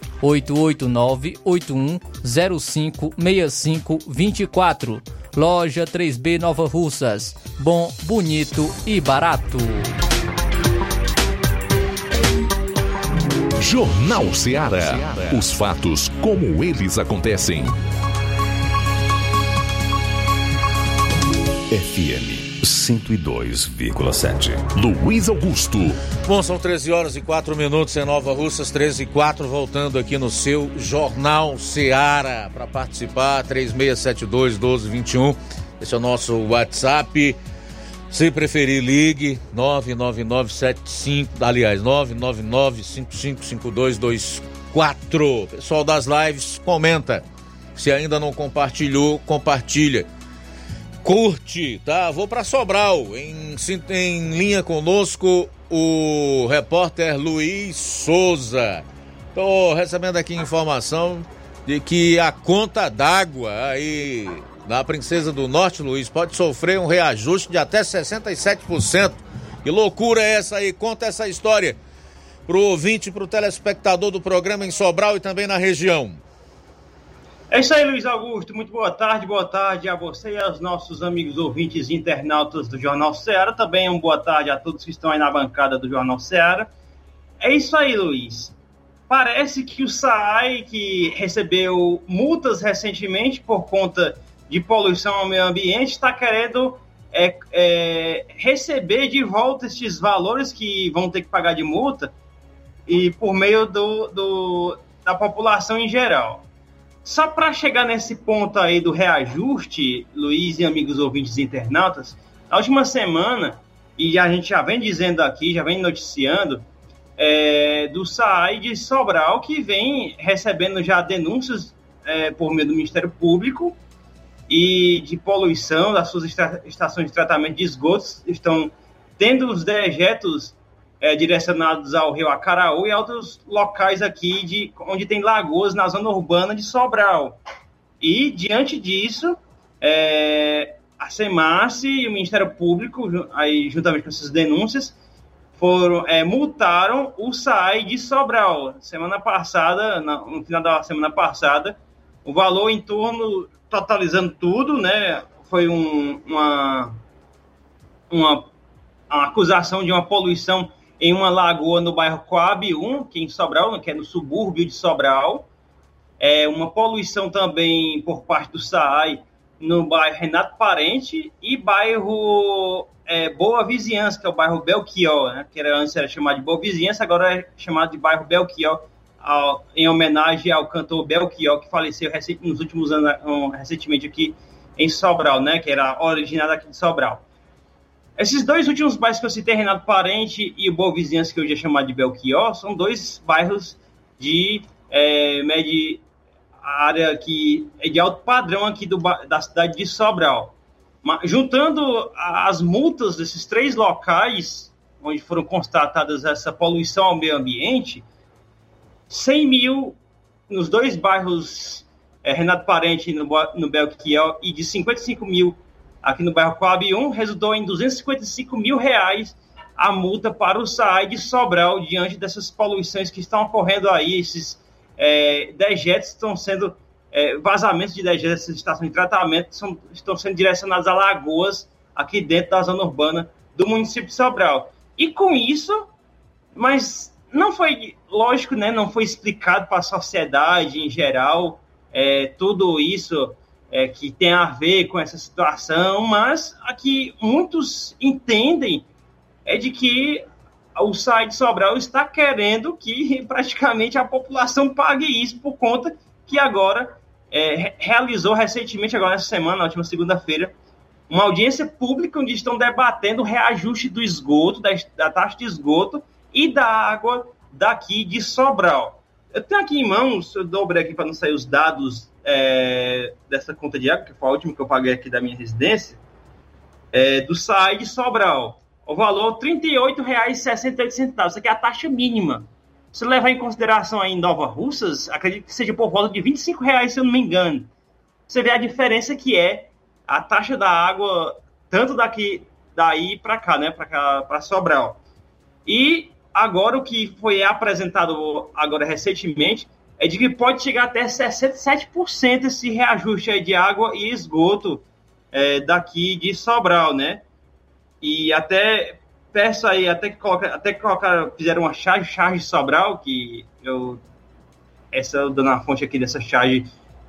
889-8105-6524. Loja 3B Nova Russas. Bom, bonito e barato. Jornal Ceará. Os fatos como eles acontecem. FM 102,7. Luiz Augusto. Bom, são 13 horas e 4 minutos em Nova Russas, 13 e 4, voltando aqui no seu Jornal Seara. Para participar, 3672 1221. Esse é o nosso WhatsApp. Se preferir, ligue 99975, aliás, 999555224. Pessoal das lives, comenta. Se ainda não compartilhou, compartilha curte, tá? Vou para Sobral, em, em linha conosco o repórter Luiz Souza. Tô recebendo aqui informação de que a conta d'água aí da Princesa do Norte, Luiz, pode sofrer um reajuste de até 67%. Que loucura é essa aí? Conta essa história pro ouvinte, pro telespectador do programa em Sobral e também na região. É isso aí, Luiz Augusto. Muito boa tarde, boa tarde a você e aos nossos amigos ouvintes e internautas do Jornal Ceará. Também uma boa tarde a todos que estão aí na bancada do Jornal Ceará. É isso aí, Luiz. Parece que o SAAI, que recebeu multas recentemente por conta de poluição ao meio ambiente, está querendo é, é, receber de volta estes valores que vão ter que pagar de multa e por meio do, do da população em geral. Só para chegar nesse ponto aí do reajuste, Luiz e amigos ouvintes internautas, na última semana, e a gente já vem dizendo aqui, já vem noticiando, é, do SAI de Sobral, que vem recebendo já denúncias é, por meio do Ministério Público e de poluição das suas estações de tratamento de esgotos, estão tendo os dejetos é, direcionados ao rio Acaraú e a outros locais aqui de, onde tem lagoas na zona urbana de Sobral. E, diante disso, é, a SEMAS e o Ministério Público, aí, juntamente com essas denúncias, foram, é, multaram o SAI de Sobral. Semana passada, no final da semana passada, o valor em torno, totalizando tudo, né, foi um, uma, uma a acusação de uma poluição em uma lagoa no bairro Coab 1, que é em Sobral, que é no subúrbio de Sobral. É uma poluição também por parte do SAAI no bairro Renato Parente e bairro é, Boa Vizinhança, que é o bairro Belchior, né? que era, antes era chamado de Boa Vizinhança, agora é chamado de bairro Belchior, ao, em homenagem ao cantor Belchior, que faleceu nos últimos anos, recentemente aqui em Sobral, né? que era originado aqui de Sobral. Esses dois últimos bairros que eu citei, Renato Parente e o Boa Vizinhança, que eu ia chamar de Belchior, são dois bairros de é, média área que é de alto padrão aqui do, da cidade de Sobral. Mas, juntando as multas desses três locais, onde foram constatadas essa poluição ao meio ambiente, 100 mil nos dois bairros é, Renato Parente no, no Belchior e de 55 mil aqui no bairro Coab 1, resultou em 255 mil reais a multa para o SAI de Sobral diante dessas poluições que estão ocorrendo aí, esses é, dejetos estão sendo, é, vazamentos de dejetos dessas estações de tratamento são, estão sendo direcionados a lagoas aqui dentro da zona urbana do município de Sobral. E com isso, mas não foi, lógico, né, não foi explicado para a sociedade em geral é, tudo isso é, que tem a ver com essa situação, mas aqui muitos entendem é de que o site Sobral está querendo que praticamente a população pague isso por conta que agora é, realizou recentemente, agora nessa semana, na última segunda-feira, uma audiência pública onde estão debatendo o reajuste do esgoto, da, da taxa de esgoto e da água daqui de Sobral. Eu tenho aqui em mãos, eu dobrei aqui para não sair os dados é, dessa conta de água, que foi a última que eu paguei aqui da minha residência, é, do SAI de Sobral. O valor R$ 38,68. Isso aqui é a taxa mínima. Se levar em consideração aí em Nova Russas, acredito que seja por volta de 25 reais, se eu não me engano. Você vê a diferença que é a taxa da água, tanto daqui daí para cá, né, para Sobral. E agora o que foi apresentado agora recentemente é de que pode chegar até 67% esse reajuste de água e esgoto é, daqui de Sobral, né? E até peço aí, até que coloca, até que colocaram, fizeram uma charge, charge Sobral, que eu essa dando a fonte aqui dessa charge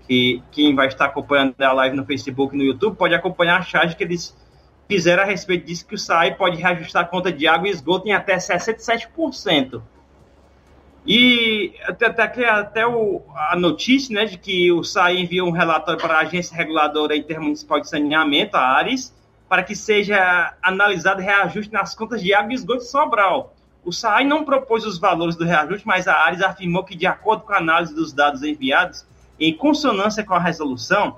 que quem vai estar acompanhando a live no Facebook e no YouTube pode acompanhar a charge que eles fizeram a respeito disso que o SAI pode reajustar a conta de água e esgoto em até 67%. E até, até, até o, a notícia né, de que o SAI enviou um relatório para a Agência Reguladora Intermunicipal de Saneamento, a ARES, para que seja analisado reajuste nas contas de água e esgoto Sobral. O SAI não propôs os valores do reajuste, mas a ARES afirmou que, de acordo com a análise dos dados enviados, em consonância com a resolução,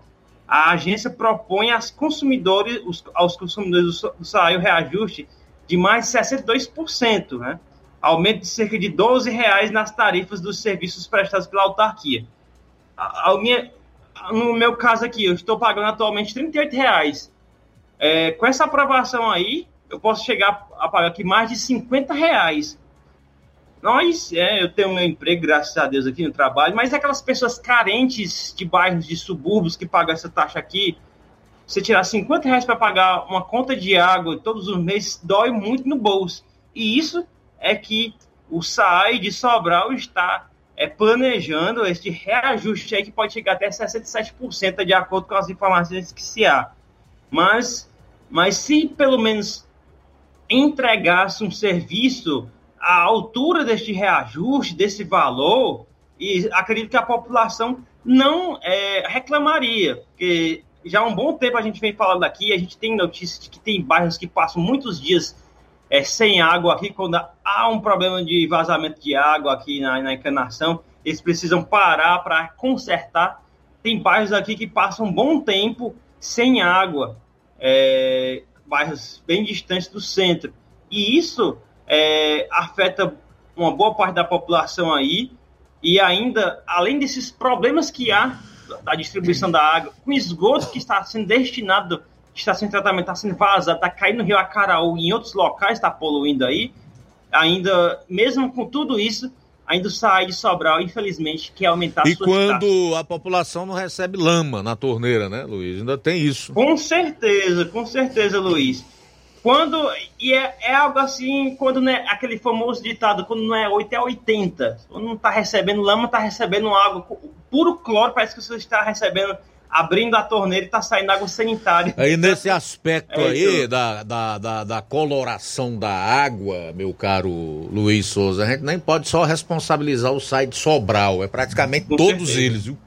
a agência propõe aos consumidores, os, aos consumidores do SAI o reajuste de mais de 62%, né? Aumento de cerca de 12 reais nas tarifas dos serviços prestados pela autarquia. A, a minha, no meu caso aqui, eu estou pagando atualmente 38 reais. É, com essa aprovação aí, eu posso chegar a pagar aqui mais de 50 reais. Nós, é, eu tenho meu emprego, graças a Deus, aqui no trabalho, mas aquelas pessoas carentes de bairros, de subúrbios que pagam essa taxa aqui, você tirar 50 reais para pagar uma conta de água todos os meses, dói muito no bolso. E isso é que o SAI de Sobral está é, planejando este reajuste aí que pode chegar até 67% de acordo com as informações que se há. Mas, mas se pelo menos entregasse um serviço à altura deste reajuste, desse valor, e acredito que a população não é, reclamaria, porque já há um bom tempo a gente vem falando aqui, a gente tem notícias de que tem bairros que passam muitos dias é, sem água aqui, quando há um problema de vazamento de água aqui na, na encanação, eles precisam parar para consertar. Tem bairros aqui que passam um bom tempo sem água, é, bairros bem distantes do centro. E isso é, afeta uma boa parte da população aí, e ainda, além desses problemas que há da distribuição da água, com esgoto que está sendo destinado está sem tratamento, está sendo vazado, está caindo no rio Acaraú e em outros locais está poluindo aí, ainda, mesmo com tudo isso, ainda sai de Sobral, infelizmente, quer aumentar E quando a população não recebe lama na torneira, né, Luiz? Ainda tem isso. Com certeza, com certeza, Luiz. Quando. E é, é algo assim, quando não é aquele famoso ditado, quando não é 8 é 80. Quando não está recebendo lama, está recebendo água. Puro cloro, parece que você está recebendo abrindo a torneira e tá saindo água sanitária. Aí nesse aspecto é aí da, da, da, da, coloração da água, meu caro Luiz Souza, a gente nem pode só responsabilizar o SAI de Sobral, é praticamente com todos certeza. eles, viu?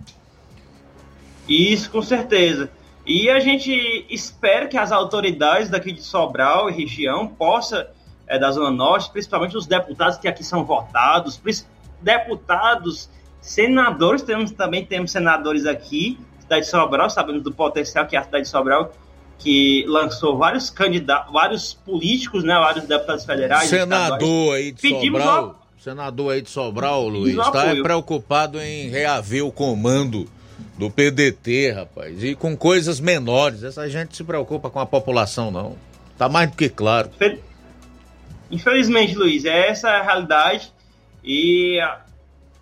Isso, com certeza. E a gente espera que as autoridades daqui de Sobral e região possam, é, da Zona Norte, principalmente os deputados que aqui são votados, deputados, senadores, temos, também temos senadores aqui, cidade de Sobral, sabemos do potencial que é a cidade de Sobral, que lançou vários candidatos, vários políticos, né, vários deputados federais. Senador aí de Pedimos Sobral, senador aí de Sobral, Luiz, está preocupado em reaver o comando do PDT, rapaz, e com coisas menores. Essa gente se preocupa com a população, não. Tá mais do que claro. Infelizmente, Luiz, é essa a realidade. E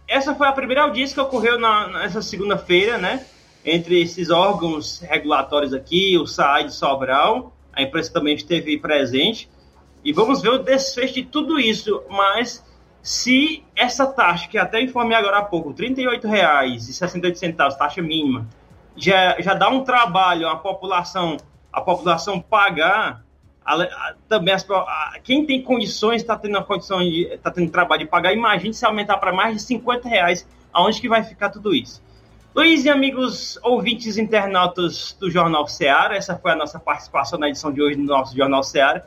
essa foi a primeira audiência que ocorreu na, nessa segunda-feira, né? Entre esses órgãos regulatórios aqui, o SAI de Sobral, a imprensa também esteve presente, e vamos ver o desfecho de tudo isso, mas se essa taxa, que até informei agora há pouco, R$ 38,68, taxa mínima, já, já dá um trabalho à população, a população pagar, a, a, também as, a, quem tem condições está tendo a condição de está tendo trabalho de pagar, imagine se aumentar para mais de 50 reais, aonde que vai ficar tudo isso? Luiz e amigos ouvintes internautas do Jornal Seara, essa foi a nossa participação na edição de hoje do nosso Jornal Seara.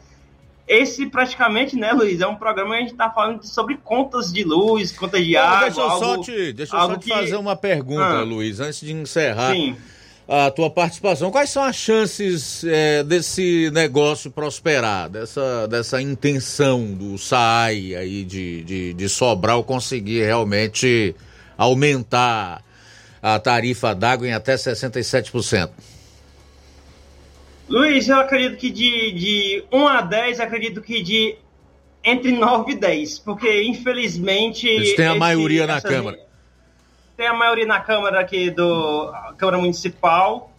Esse praticamente, né, Luiz, é um programa que a gente está falando sobre contas de luz, contas de água. Deixa eu só te, deixa eu só te que... fazer uma pergunta, ah, Luiz, antes de encerrar sim. a tua participação. Quais são as chances é, desse negócio prosperar, dessa, dessa intenção do SAI aí de, de, de Sobral conseguir realmente aumentar a tarifa d'água em até 67%? Luiz, eu acredito que de, de 1 a 10, acredito que de entre 9 e 10, porque infelizmente. Eles têm a esse, maioria na Câmara. Tem a maioria na Câmara aqui do Câmara Municipal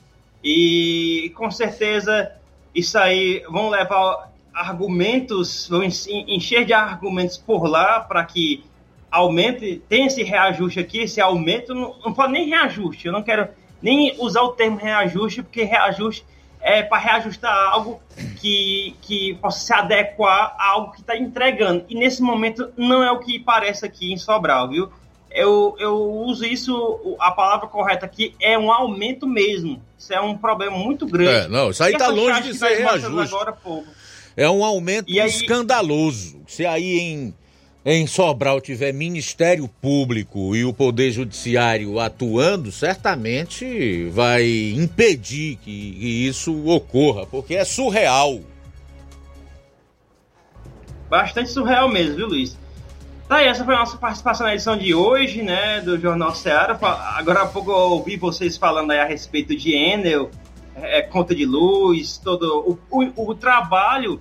e com certeza isso aí vão levar argumentos, vão encher de argumentos por lá para que aumente, tem esse reajuste aqui, esse aumento, não, não pode nem reajuste, eu não quero nem usar o termo reajuste, porque reajuste é para reajustar algo que, que possa se adequar a algo que está entregando. E nesse momento não é o que parece aqui em Sobral, viu? Eu, eu uso isso, a palavra correta aqui é um aumento mesmo. Isso é um problema muito grande. É, não, isso aí está longe de ser reajuste. Agora, é um aumento aí, escandaloso. Se aí em em Sobral tiver Ministério Público e o Poder Judiciário atuando, certamente vai impedir que, que isso ocorra, porque é surreal. Bastante surreal mesmo, viu, Luiz? Tá aí, essa foi a nossa participação na edição de hoje, né, do Jornal Ceará. Agora há pouco eu ouvi vocês falando aí a respeito de Enel, é, conta de luz, todo o, o, o trabalho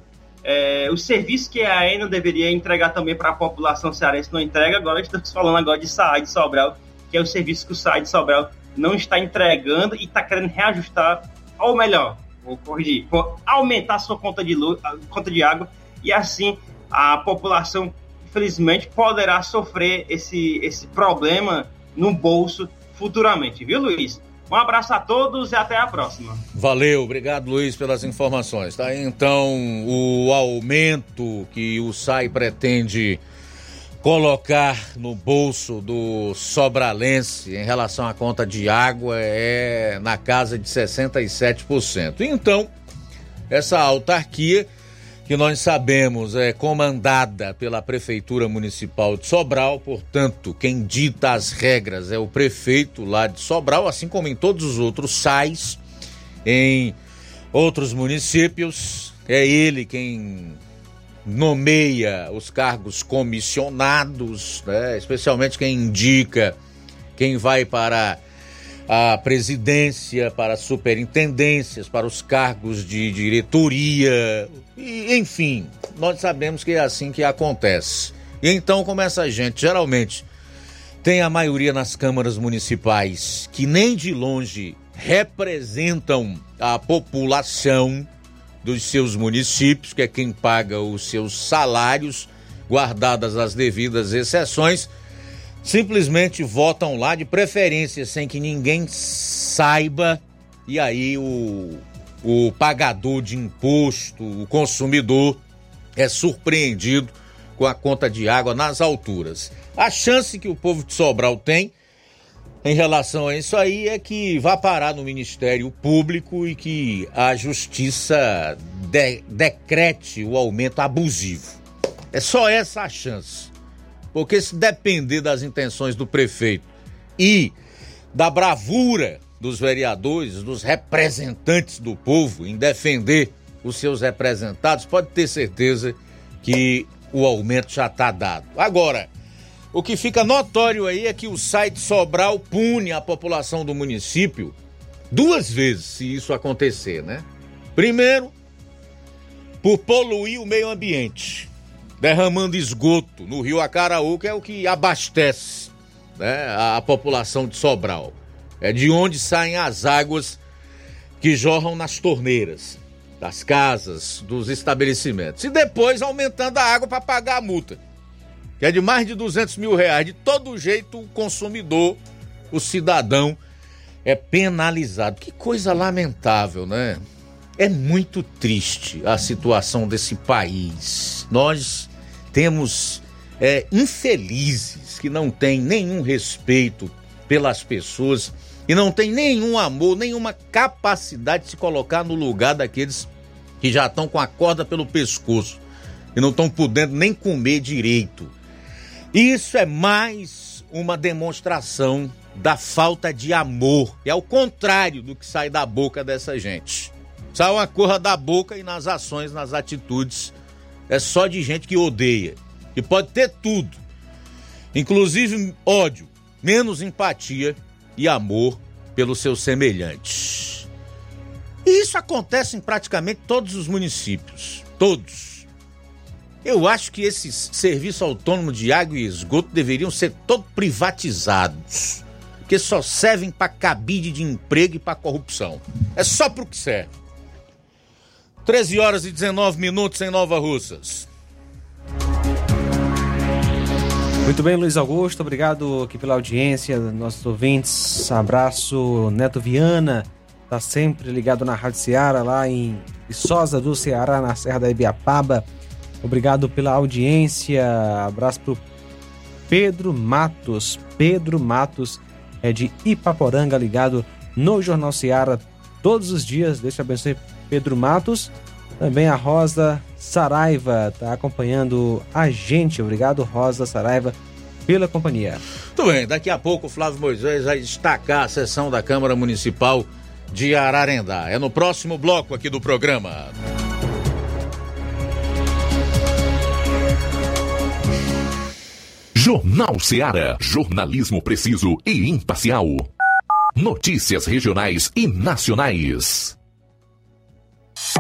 é, os serviços que a Enel deveria entregar também para a população cearense não entrega. Agora estamos falando agora de SAI de Sobral, que é o serviço que o SAI de Sobral não está entregando e está querendo reajustar, ou melhor, vou corrigir, vou aumentar sua conta de, luz, conta de água e assim a população, infelizmente, poderá sofrer esse, esse problema no bolso futuramente, viu, Luiz? Um abraço a todos e até a próxima. Valeu, obrigado Luiz pelas informações. Tá então o aumento que o SAI pretende colocar no bolso do sobralense em relação à conta de água é na casa de 67%. Então, essa autarquia que nós sabemos é comandada pela Prefeitura Municipal de Sobral, portanto, quem dita as regras é o prefeito lá de Sobral, assim como em todos os outros SAIs, em outros municípios, é ele quem nomeia os cargos comissionados, né? especialmente quem indica quem vai para a presidência, para as superintendências, para os cargos de diretoria, e, enfim, nós sabemos que é assim que acontece. E então, como essa gente. Geralmente tem a maioria nas câmaras municipais que nem de longe representam a população dos seus municípios, que é quem paga os seus salários, guardadas as devidas exceções, simplesmente votam lá de preferência sem que ninguém saiba e aí o, o pagador de imposto, o consumidor, é surpreendido com a conta de água nas alturas. A chance que o povo de Sobral tem em relação a isso aí é que vá parar no Ministério Público e que a Justiça de, decrete o aumento abusivo. É só essa a chance. Porque se depender das intenções do prefeito e da bravura dos vereadores, dos representantes do povo em defender os seus representados, pode ter certeza que o aumento já está dado. Agora, o que fica notório aí é que o site Sobral pune a população do município duas vezes se isso acontecer, né? Primeiro, por poluir o meio ambiente, derramando esgoto no rio Acaraú, que é o que abastece né, a população de Sobral. É de onde saem as águas que jorram nas torneiras das casas, dos estabelecimentos. E depois aumentando a água para pagar a multa, que é de mais de 200 mil reais. De todo jeito, o consumidor, o cidadão, é penalizado. Que coisa lamentável, né? É muito triste a situação desse país. Nós temos é, infelizes que não têm nenhum respeito pelas pessoas e não tem nenhum amor, nenhuma capacidade de se colocar no lugar daqueles que já estão com a corda pelo pescoço e não estão podendo nem comer direito. Isso é mais uma demonstração da falta de amor, é o contrário do que sai da boca dessa gente. Sai uma corra da boca e nas ações, nas atitudes, é só de gente que odeia, que pode ter tudo, inclusive ódio, menos empatia e amor pelos seus semelhantes. E isso acontece em praticamente todos os municípios. Todos. Eu acho que esses serviços autônomos de água e esgoto deveriam ser todos privatizados. Porque só servem para cabide de emprego e para corrupção. É só para o que serve. 13 horas e 19 minutos em Nova Russas. Muito bem, Luiz Augusto, obrigado aqui pela audiência, nossos ouvintes. Abraço, Neto Viana, tá sempre ligado na Rádio Ceará, lá em Viçosa do Ceará, na Serra da Ibiapaba. Obrigado pela audiência. Abraço pro Pedro Matos. Pedro Matos é de Ipaporanga, ligado no Jornal Ceará todos os dias. Deixa eu abençoe Pedro Matos. Também a Rosa Saraiva está acompanhando a gente. Obrigado, Rosa Saraiva, pela companhia. Muito bem, daqui a pouco o Flávio Moisés vai destacar a sessão da Câmara Municipal de Ararendá. É no próximo bloco aqui do programa. Jornal Ceará. Jornalismo preciso e imparcial. Notícias regionais e nacionais.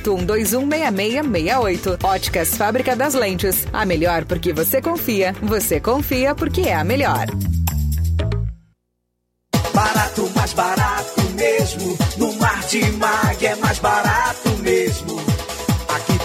981216668. Óticas Fábrica das Lentes. A melhor porque você confia. Você confia porque é a melhor. Barato, mais barato mesmo. No Martimag é mais barato mesmo.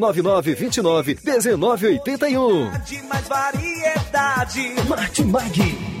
9929 1981. De mais variedade. Martimag.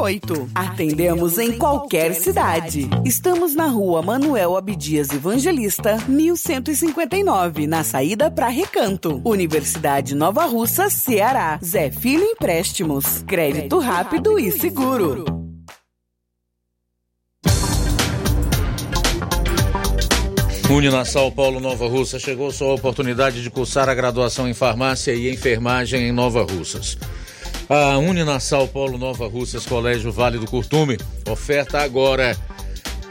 981330698. Atendemos em qualquer cidade. Estamos na rua Manuel Abdias Evangelista, 1159, na saída para Recanto. Universidade Nova Russa, Ceará. Zé Filho Empréstimos. Crédito rápido e seguro. Uninasal Paulo Nova Russa chegou sua oportunidade de cursar a graduação em farmácia e enfermagem em Nova Russas. A Uninasal Paulo Nova Russas Colégio Vale do Curtume oferta agora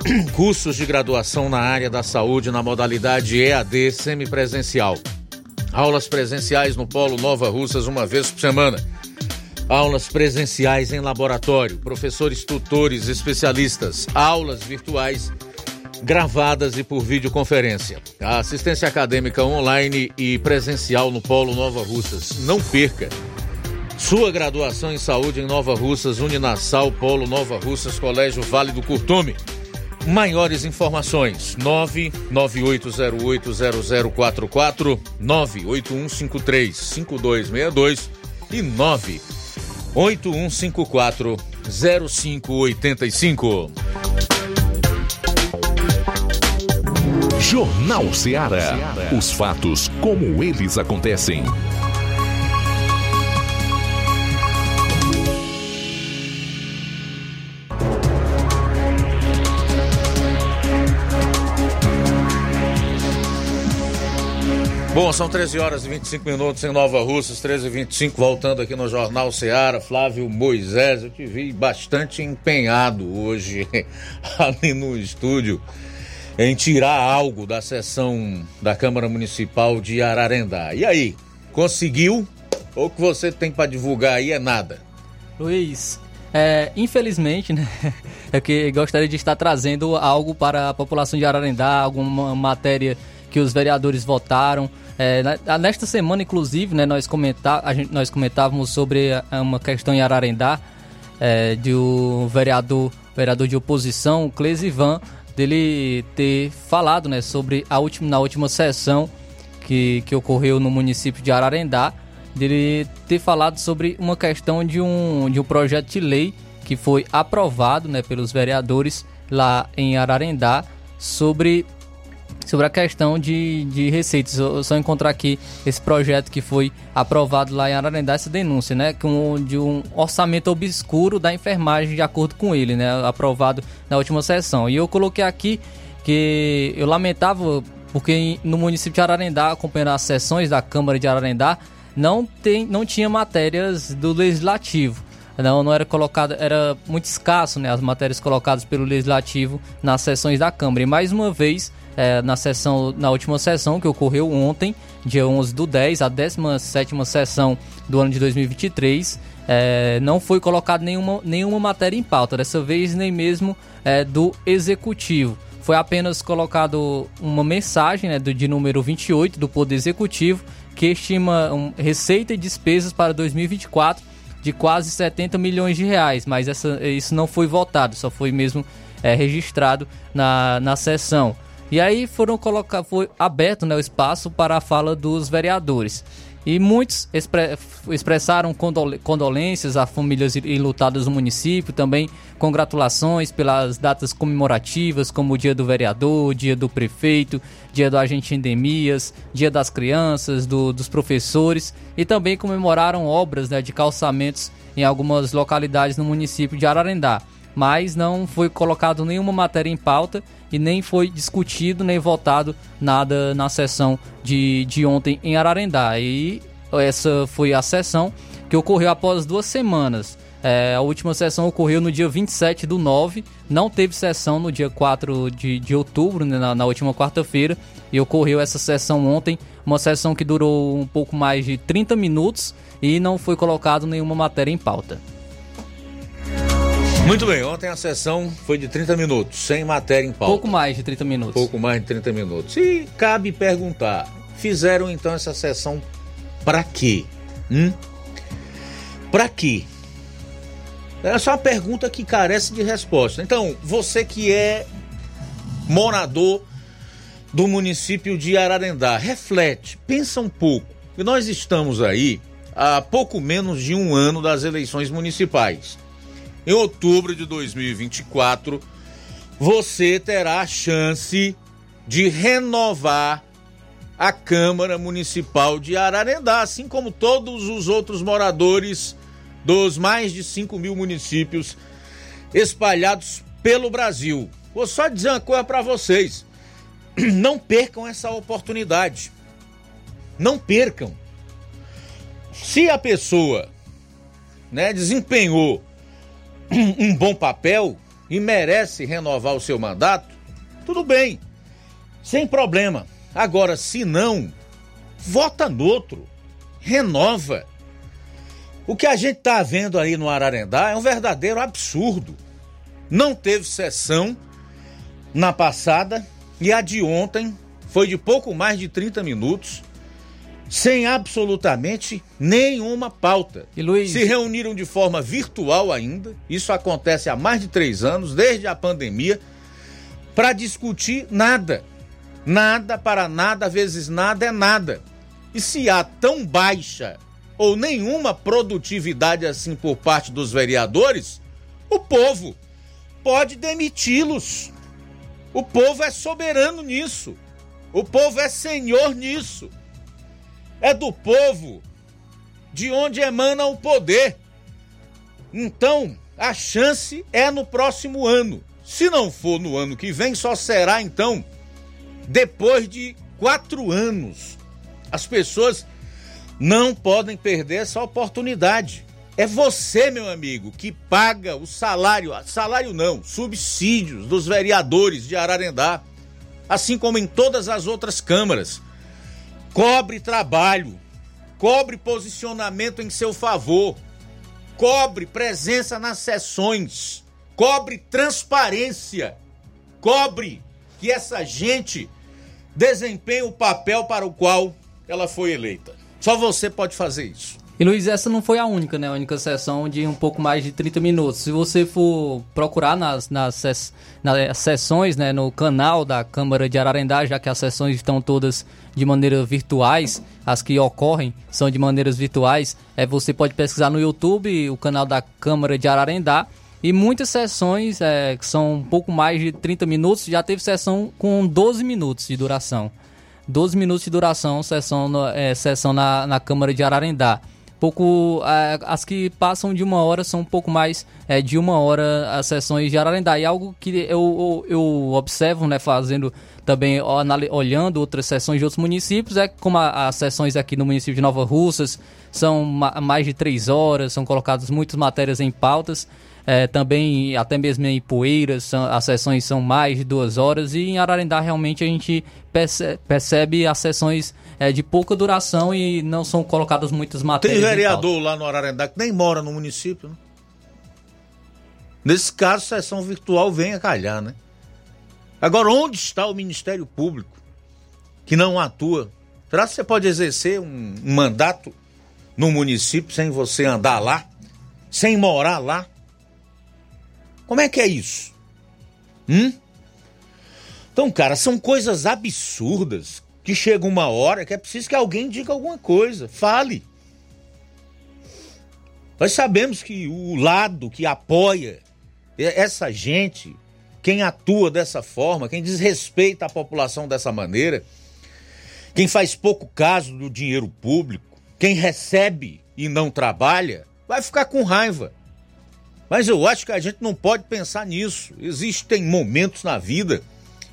cursos de graduação na área da saúde na modalidade EAD semipresencial. Aulas presenciais no Polo Nova Russas uma vez por semana. Aulas presenciais em laboratório, professores tutores especialistas, aulas virtuais gravadas e por videoconferência. A assistência acadêmica online e presencial no Polo Nova Russas. Não perca! Sua graduação em saúde em Nova Russas, Uninasal, Polo Nova Russas, Colégio Vale do Curtume. Maiores informações: 998080044, 981535262 e 981540585. Jornal Ceará. Os fatos como eles acontecem. Bom, são 13 horas e 25 minutos em Nova Russas, 13 e 25 voltando aqui no Jornal Ceará. Flávio Moisés, eu te vi bastante empenhado hoje ali no estúdio em tirar algo da sessão da Câmara Municipal de Ararendá. E aí, conseguiu? Ou o que você tem para divulgar aí é nada? Luiz, é, infelizmente, né? É que gostaria de estar trazendo algo para a população de Ararendá, alguma matéria que os vereadores votaram. É, nesta semana, inclusive, né, nós, comentar, a gente, nós comentávamos sobre uma questão em Ararendá, é, de o vereador, vereador de oposição, Clesivan, dele ter falado né, sobre a última, na última sessão que, que ocorreu no município de Ararendá, dele ter falado sobre uma questão de um, de um projeto de lei que foi aprovado né, pelos vereadores lá em Ararendá sobre sobre a questão de, de receitas. Eu só encontrar aqui esse projeto que foi aprovado lá em Ararendá, essa denúncia, né? Com, de um orçamento obscuro da enfermagem, de acordo com ele, né? Aprovado na última sessão. E eu coloquei aqui que eu lamentava, porque no município de Ararendá, acompanhando as sessões da Câmara de Ararendá, não, tem, não tinha matérias do Legislativo. Não, não era colocado, era muito escasso, né? As matérias colocadas pelo Legislativo nas sessões da Câmara. E mais uma vez, é, na sessão, na última sessão que ocorreu ontem, dia 11 do 10, a 17 sessão do ano de 2023, é, não foi colocado nenhuma, nenhuma matéria em pauta, dessa vez nem mesmo é, do Executivo. foi apenas colocado uma mensagem né, do, de número 28 do Poder Executivo que estima um, receita e despesas para 2024 de quase 70 milhões de reais, mas essa, isso não foi votado, só foi mesmo é, registrado na, na sessão. E aí foram colocar, foi aberto né, o espaço para a fala dos vereadores. E muitos expre expressaram condolências a famílias enlutadas do município, também congratulações pelas datas comemorativas, como o Dia do Vereador, Dia do Prefeito, Dia do Agente Endemias, Dia das Crianças, do, dos professores, e também comemoraram obras né, de calçamentos em algumas localidades no município de Ararendá mas não foi colocado nenhuma matéria em pauta e nem foi discutido nem votado nada na sessão de, de ontem em Ararendá. E essa foi a sessão que ocorreu após duas semanas. É, a última sessão ocorreu no dia 27 do 9, não teve sessão no dia 4 de, de outubro, né, na, na última quarta-feira, e ocorreu essa sessão ontem, uma sessão que durou um pouco mais de 30 minutos e não foi colocado nenhuma matéria em pauta. Muito bem, ontem a sessão foi de 30 minutos, sem matéria em pauta. Pouco mais de 30 minutos. Pouco mais de 30 minutos. E cabe perguntar, fizeram então essa sessão para quê? Hum? Para quê? É só uma pergunta que carece de resposta. Então, você que é morador do município de Ararendá, reflete, pensa um pouco. E nós estamos aí há pouco menos de um ano das eleições municipais em outubro de 2024, você terá a chance de renovar a Câmara Municipal de Ararendá, assim como todos os outros moradores dos mais de 5 mil municípios espalhados pelo Brasil. Vou só dizer uma coisa para vocês: não percam essa oportunidade. Não percam. Se a pessoa né, desempenhou um bom papel e merece renovar o seu mandato, tudo bem, sem problema. Agora, se não, vota no outro, renova. O que a gente está vendo aí no Ararendá é um verdadeiro absurdo. Não teve sessão na passada e a de ontem foi de pouco mais de 30 minutos sem absolutamente nenhuma pauta. E Luiz... Se reuniram de forma virtual ainda, isso acontece há mais de três anos, desde a pandemia, para discutir nada. Nada para nada, vezes nada é nada. E se há tão baixa ou nenhuma produtividade assim por parte dos vereadores, o povo pode demiti-los. O povo é soberano nisso. O povo é senhor nisso é do povo, de onde emana o poder. Então, a chance é no próximo ano. Se não for no ano que vem, só será então depois de quatro anos. As pessoas não podem perder essa oportunidade. É você, meu amigo, que paga o salário, salário não, subsídios dos vereadores de Ararendá, assim como em todas as outras câmaras. Cobre trabalho, cobre posicionamento em seu favor, cobre presença nas sessões, cobre transparência, cobre que essa gente desempenhe o papel para o qual ela foi eleita. Só você pode fazer isso. E Luiz, essa não foi a única, né? A única sessão de um pouco mais de 30 minutos. Se você for procurar nas, nas, nas sessões, né, no canal da Câmara de Ararendá, já que as sessões estão todas de maneira virtuais, as que ocorrem são de maneiras virtuais, é, você pode pesquisar no YouTube o canal da Câmara de Ararendá. E muitas sessões, é, que são um pouco mais de 30 minutos, já teve sessão com 12 minutos de duração. 12 minutos de duração, sessão, é, sessão na, na Câmara de Ararendá pouco as que passam de uma hora são um pouco mais é, de uma hora as sessões de Ararendá. E algo que eu, eu, eu observo né fazendo também olhando outras sessões de outros municípios é como as sessões aqui no município de Nova Russas são mais de três horas são colocadas muitas matérias em pautas é, também até mesmo em Poeiras são, as sessões são mais de duas horas e em Ararendá realmente a gente percebe, percebe as sessões é, de pouca duração e não são colocadas muitas matérias. Tem vereador lá no Ararendá que nem mora no município, né? Nesse caso, sessão virtual vem a calhar, né? Agora, onde está o Ministério Público que não atua? Será que você pode exercer um, um mandato no município sem você andar lá? Sem morar lá? Como é que é isso? Hum? Então, cara, são coisas absurdas que chega uma hora que é preciso que alguém diga alguma coisa, fale. Nós sabemos que o lado que apoia essa gente, quem atua dessa forma, quem desrespeita a população dessa maneira, quem faz pouco caso do dinheiro público, quem recebe e não trabalha, vai ficar com raiva. Mas eu acho que a gente não pode pensar nisso. Existem momentos na vida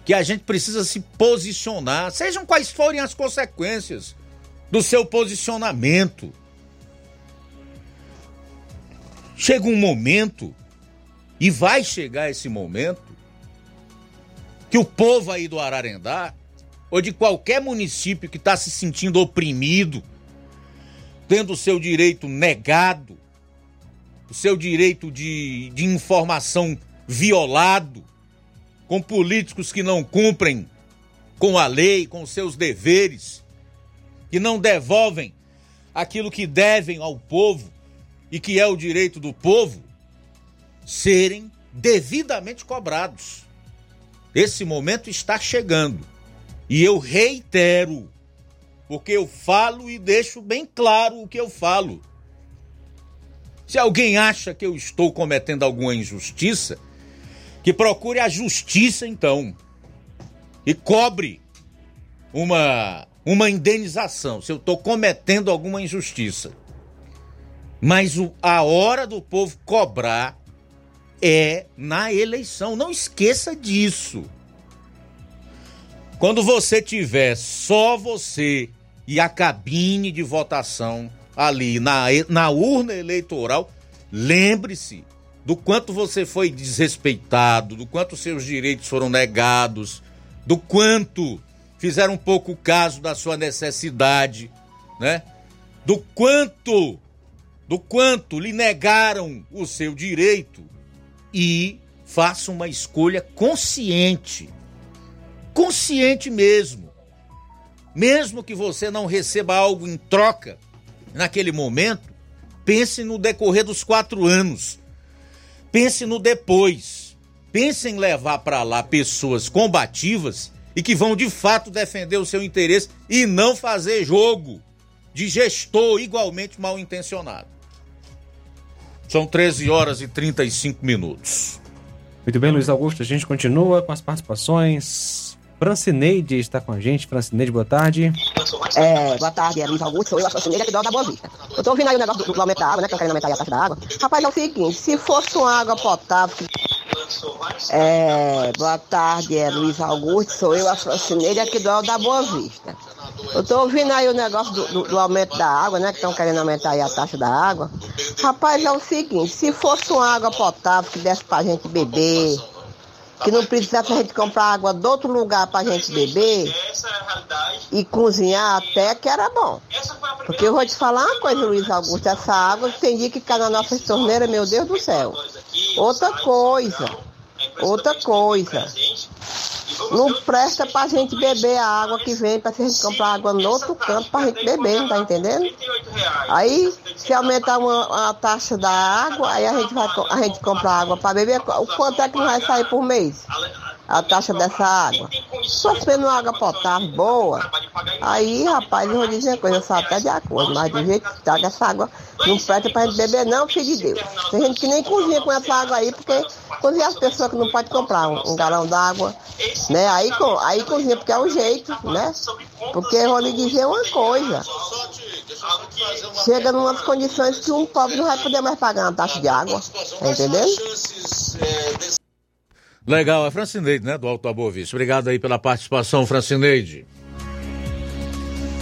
que a gente precisa se posicionar, sejam quais forem as consequências do seu posicionamento. Chega um momento, e vai chegar esse momento, que o povo aí do Ararendá, ou de qualquer município que está se sentindo oprimido, tendo o seu direito negado, o seu direito de, de informação violado, com políticos que não cumprem com a lei, com seus deveres, que não devolvem aquilo que devem ao povo e que é o direito do povo, serem devidamente cobrados. Esse momento está chegando. E eu reitero, porque eu falo e deixo bem claro o que eu falo. Se alguém acha que eu estou cometendo alguma injustiça, que procure a justiça então e cobre uma uma indenização se eu estou cometendo alguma injustiça. Mas o, a hora do povo cobrar é na eleição. Não esqueça disso. Quando você tiver só você e a cabine de votação ali na, na urna eleitoral, lembre-se do quanto você foi desrespeitado, do quanto seus direitos foram negados, do quanto fizeram pouco caso da sua necessidade, né? Do quanto, do quanto lhe negaram o seu direito e faça uma escolha consciente. Consciente mesmo. Mesmo que você não receba algo em troca naquele momento, pense no decorrer dos quatro anos Pense no depois. Pense em levar para lá pessoas combativas e que vão de fato defender o seu interesse e não fazer jogo de gestor igualmente mal intencionado. São 13 horas e 35 minutos. Muito bem, Luiz Augusto. A gente continua com as participações. Francineide está com a gente. Francineide, boa tarde. É, boa tarde, Luiz Augusto, sou eu, a Francineide aqui do da Boa Vista. Eu tô ouvindo aí o negócio do, do aumento da água, né, que estão querendo aumentar a taxa da água. Rapaz, é o seguinte, se fosse uma água potável... É, boa tarde, é Luiz Augusto, sou eu, a Francineide aqui do da Boa Vista. Eu tô ouvindo aí o negócio do, do, do aumento da água, né, que estão querendo aumentar aí a taxa da água. Rapaz, é o seguinte, se fosse uma água potável que desse pra gente beber que não precisasse a gente comprar água de outro lugar para a gente beber e cozinhar até que era bom. Porque eu vou te falar uma coisa, Luiz Augusto, essa água tem dia que cai na nossa torneira, meu Deus do céu. Outra coisa, outra coisa. Não presta pra gente beber a água que vem, pra gente comprar água no outro canto pra gente beber, tá entendendo? Aí, se aumentar uma, a taxa da água, aí a gente vai a gente compra água pra beber, o quanto é que não vai sair por mês? A taxa dessa água. Se fosse uma água potável boa, aí, rapaz, eu vou dizer uma coisa, eu sou até de acordo, mas do jeito que tá, essa água não presta pra gente beber, não, filho de Deus. Tem gente que nem cozinha com essa água aí, porque cozinha as pessoas que não podem comprar um, um galão d'água, né? Aí, aí cozinha, porque é o jeito, né? Porque eu vou lhe dizer uma coisa. Chega numas condições que um pobre não vai poder mais pagar uma taxa de água. Tá entendendo? Legal, é Francineide, né, do Alto Vista. Obrigado aí pela participação, Francineide.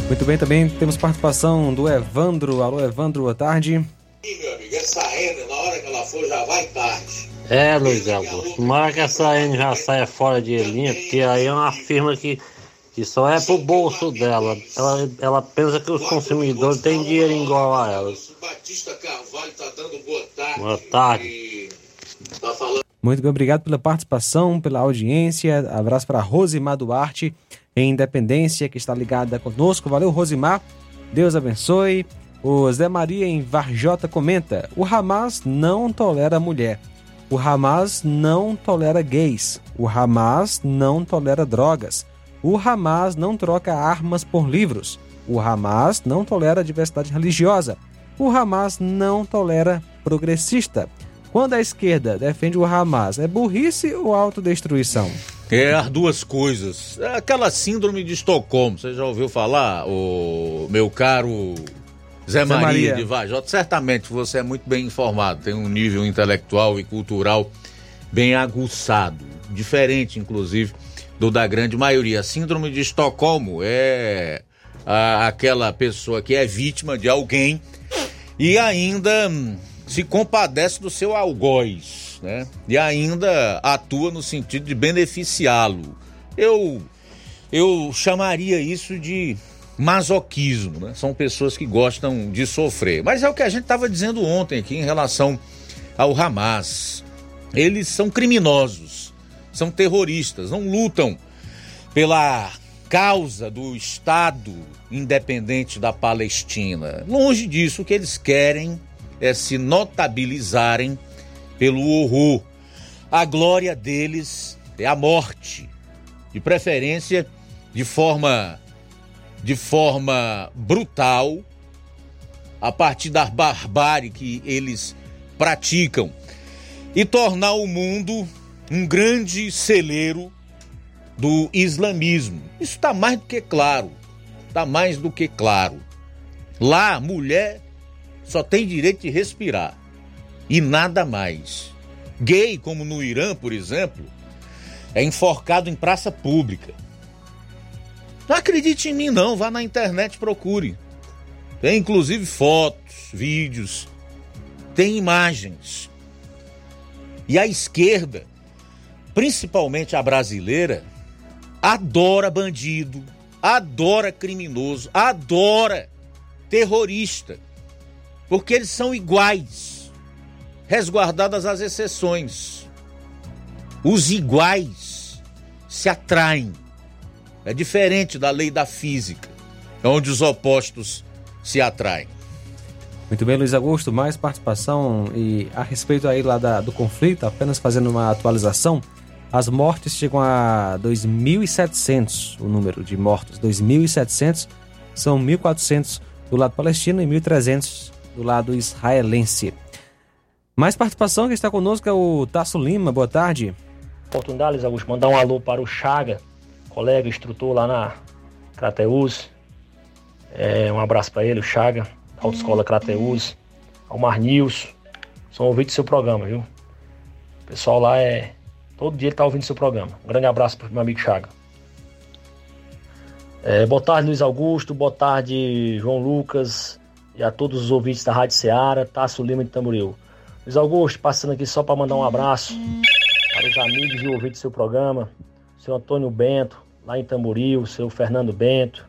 Muito bem, também temos participação do Evandro. Alô, Evandro, boa tarde. E, meu amigo, essa renda, na hora que ela for, já vai tarde. É, Luiz Augusto. Tomara que essa N já saia fora de linha, porque aí é uma firma que, que só é pro bolso dela. Ela, ela pensa que os consumidores têm dinheiro igual a ela. Batista Carvalho tá dando boa tarde. Boa tarde. Tá falando Muito bem, obrigado pela participação, pela audiência. Abraço para Rosimar Duarte, em Independência, que está ligada conosco. Valeu, Rosimar. Deus abençoe. O Zé Maria em Varjota comenta: o Hamas não tolera mulher. O Hamas não tolera gays. O Hamas não tolera drogas. O Hamas não troca armas por livros. O Hamas não tolera diversidade religiosa. O Hamas não tolera progressista. Quando a esquerda defende o Hamas, é burrice ou autodestruição? É as duas coisas. É aquela síndrome de Estocolmo, você já ouviu falar, o meu caro Zé, Zé Maria, Maria, de Vajota? Certamente você é muito bem informado, tem um nível intelectual e cultural bem aguçado, diferente inclusive do da grande maioria. A síndrome de Estocolmo é a, aquela pessoa que é vítima de alguém e ainda se compadece do seu algoz, né? E ainda atua no sentido de beneficiá-lo. Eu eu chamaria isso de masoquismo, né? São pessoas que gostam de sofrer. Mas é o que a gente estava dizendo ontem aqui em relação ao Hamas. Eles são criminosos, são terroristas, não lutam pela causa do Estado independente da Palestina. Longe disso, o que eles querem é se notabilizarem pelo horror. A glória deles é a morte, de preferência de forma de forma brutal, a partir da barbárie que eles praticam e tornar o mundo um grande celeiro do islamismo. Isso está mais do que claro. Está mais do que claro. Lá, mulher só tem direito de respirar e nada mais. Gay, como no Irã, por exemplo, é enforcado em praça pública. Não acredite em mim, não. Vá na internet procure. Tem inclusive fotos, vídeos, tem imagens. E a esquerda, principalmente a brasileira, adora bandido, adora criminoso, adora terrorista, porque eles são iguais, resguardadas as exceções. Os iguais se atraem. É diferente da lei da física, onde os opostos se atraem. Muito bem, Luiz Augusto, mais participação e a respeito aí lá da, do conflito, apenas fazendo uma atualização. As mortes chegam a 2.700, o número de mortos. 2.700 são 1.400 do lado palestino e 1.300 do lado israelense. Mais participação que está conosco é o Tasso Lima. Boa tarde. Oportunidade, Augusto, mandar um alô para o Chaga, colega, instrutor lá na Crateus. É, um abraço para ele, o Chaga, Autoescola Crateus. Ao Mar News. São ouvintes do seu programa, viu? O pessoal lá é Todo dia ele está ouvindo seu programa. Um grande abraço para o meu amigo Chaga. É, boa tarde, Luiz Augusto. Boa tarde, João Lucas. E a todos os ouvintes da Rádio Ceará, Tasso Lima de Tamboril. Luiz Augusto, passando aqui só para mandar um abraço para os amigos e ouvintes do seu programa. Seu Antônio Bento, lá em Tamboril. Seu Fernando Bento.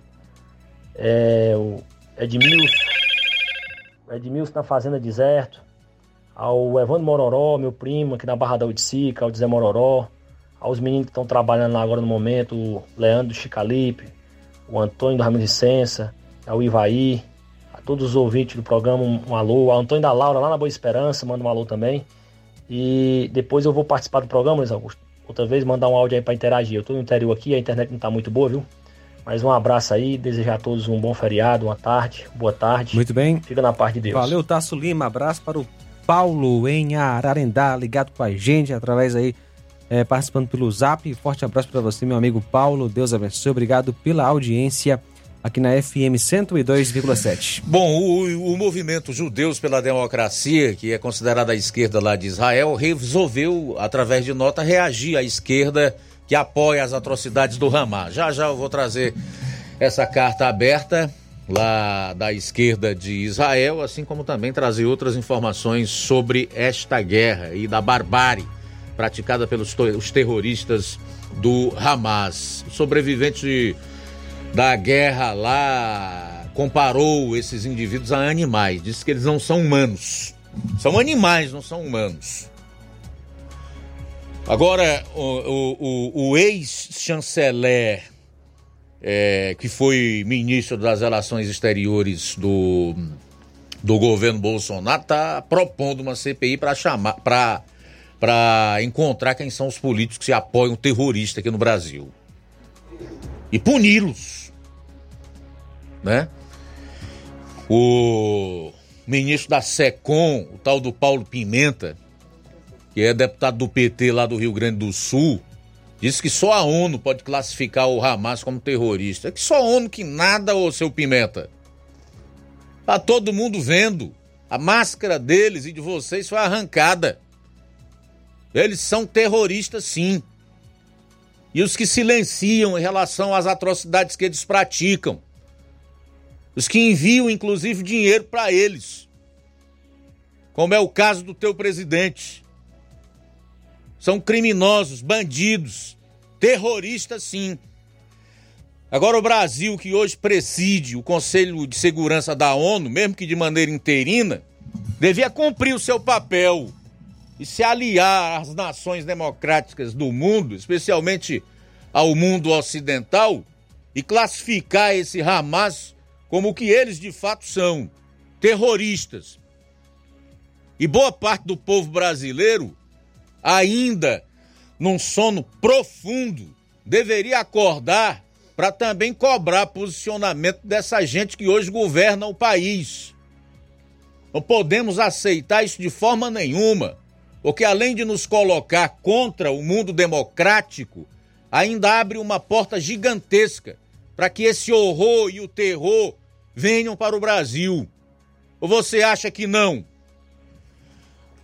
É, o Edmilson. O Edmilson na Fazenda Deserto ao Evandro Mororó, meu primo, aqui na Barra da Udicica, ao Zé Mororó, aos meninos que estão trabalhando lá agora no momento, o Leandro Chicalipe, o Antônio do Ramos Licença, ao Ivaí, todos os ouvintes do programa, um, um alô, ao Antônio da Laura lá na Boa Esperança, manda um alô também. E depois eu vou participar do programa, Luiz Augusto. Outra vez mandar um áudio aí para interagir. Eu estou no interior aqui, a internet não está muito boa, viu? Mas um abraço aí, desejar a todos um bom feriado, uma tarde, boa tarde. Muito bem. Fica na paz de Deus. Valeu, Tasso Lima. Abraço para o Paulo em Ararendá, ligado com a gente através aí, é, participando pelo Zap. Forte abraço para você, meu amigo Paulo. Deus abençoe. Obrigado pela audiência aqui na FM 102,7. Bom, o, o movimento Judeus pela Democracia, que é considerado a esquerda lá de Israel, resolveu, através de nota, reagir à esquerda que apoia as atrocidades do Hamas. Já já eu vou trazer essa carta aberta lá da esquerda de Israel, assim como também trazer outras informações sobre esta guerra e da barbárie praticada pelos os terroristas do Hamas. Sobrevivente da guerra lá comparou esses indivíduos a animais, disse que eles não são humanos. São animais, não são humanos. Agora, o, o, o, ex-chanceler, é, que foi ministro das Relações Exteriores do, do governo Bolsonaro, está propondo uma CPI para chamar, para encontrar quem são os políticos que apoiam o terrorista aqui no Brasil e puni-los, né? O ministro da SECOM, o tal do Paulo Pimenta, que é deputado do PT lá do Rio Grande do Sul, disse que só a ONU pode classificar o Hamas como terrorista. Que só a ONU que nada, ô seu Pimenta. Tá todo mundo vendo. A máscara deles e de vocês foi arrancada. Eles são terroristas, sim. E os que silenciam em relação às atrocidades que eles praticam. Os que enviam, inclusive, dinheiro para eles. Como é o caso do teu presidente. São criminosos, bandidos, terroristas, sim. Agora, o Brasil, que hoje preside o Conselho de Segurança da ONU, mesmo que de maneira interina, devia cumprir o seu papel e se aliar às nações democráticas do mundo, especialmente ao mundo ocidental, e classificar esse Hamas como o que eles de fato são: terroristas. E boa parte do povo brasileiro, ainda num sono profundo, deveria acordar para também cobrar posicionamento dessa gente que hoje governa o país. Não podemos aceitar isso de forma nenhuma, porque além de nos colocar contra o mundo democrático, ainda abre uma porta gigantesca para que esse horror e o terror venham para o Brasil. Ou você acha que não?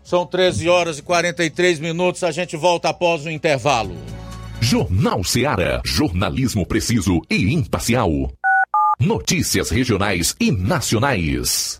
São 13 horas e 43 minutos, a gente volta após o intervalo. Jornal Seara. Jornalismo preciso e imparcial. Notícias regionais e nacionais.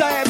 No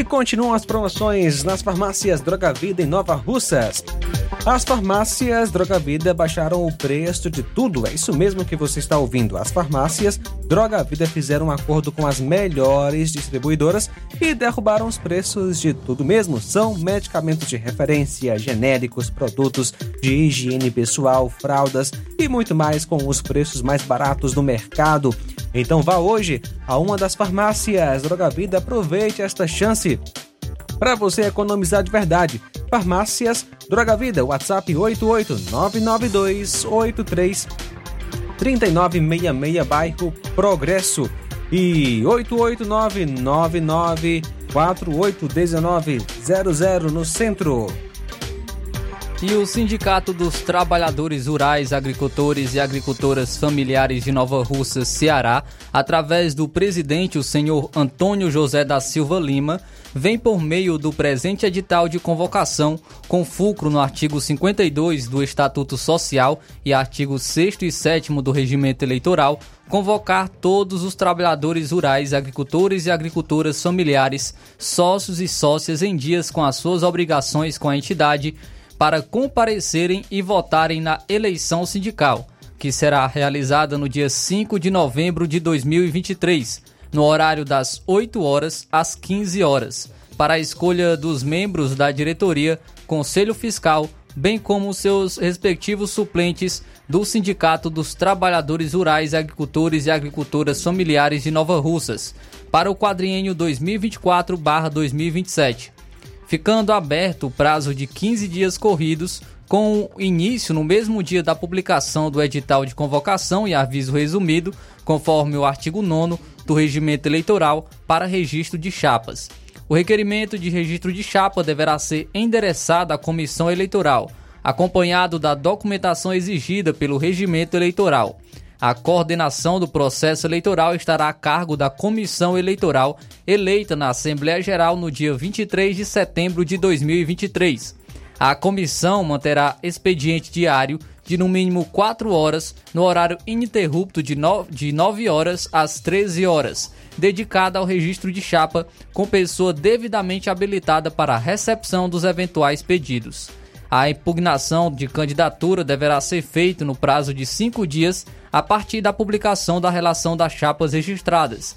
E continuam as promoções nas farmácias Droga Vida em Nova Russas. As farmácias Droga Vida baixaram o preço de tudo, é isso mesmo que você está ouvindo. As farmácias Droga Vida fizeram um acordo com as melhores distribuidoras e derrubaram os preços de tudo mesmo. São medicamentos de referência, genéricos, produtos de higiene pessoal, fraldas e muito mais com os preços mais baratos do mercado. Então vá hoje a uma das farmácias Droga Vida, aproveite esta chance para você economizar de verdade. Farmácias Droga Vida, WhatsApp 8899283 3966, bairro Progresso. E 88999481900 no centro. E o Sindicato dos Trabalhadores Rurais, Agricultores e Agricultoras Familiares de Nova Russa, Ceará, através do presidente, o senhor Antônio José da Silva Lima, vem por meio do presente edital de convocação, com fulcro no artigo 52 do Estatuto Social e artigo 6 e 7 do Regimento Eleitoral, convocar todos os trabalhadores rurais, agricultores e agricultoras familiares, sócios e sócias em dias com as suas obrigações com a entidade para comparecerem e votarem na eleição sindical, que será realizada no dia 5 de novembro de 2023, no horário das 8 horas às 15 horas, para a escolha dos membros da diretoria, conselho fiscal, bem como seus respectivos suplentes do Sindicato dos Trabalhadores Rurais, Agricultores e Agricultoras Familiares de Nova Russas, para o quadriênio 2024-2027 ficando aberto o prazo de 15 dias corridos, com início no mesmo dia da publicação do edital de convocação e aviso resumido, conforme o artigo 9 do Regimento Eleitoral, para registro de chapas. O requerimento de registro de chapa deverá ser endereçado à Comissão Eleitoral, acompanhado da documentação exigida pelo Regimento Eleitoral. A coordenação do processo eleitoral estará a cargo da Comissão Eleitoral, eleita na Assembleia Geral no dia 23 de setembro de 2023. A comissão manterá expediente diário de no mínimo 4 horas, no horário ininterrupto de 9, de 9 horas às 13 horas, dedicada ao registro de chapa com pessoa devidamente habilitada para a recepção dos eventuais pedidos. A impugnação de candidatura deverá ser feita no prazo de cinco dias a partir da publicação da relação das chapas registradas.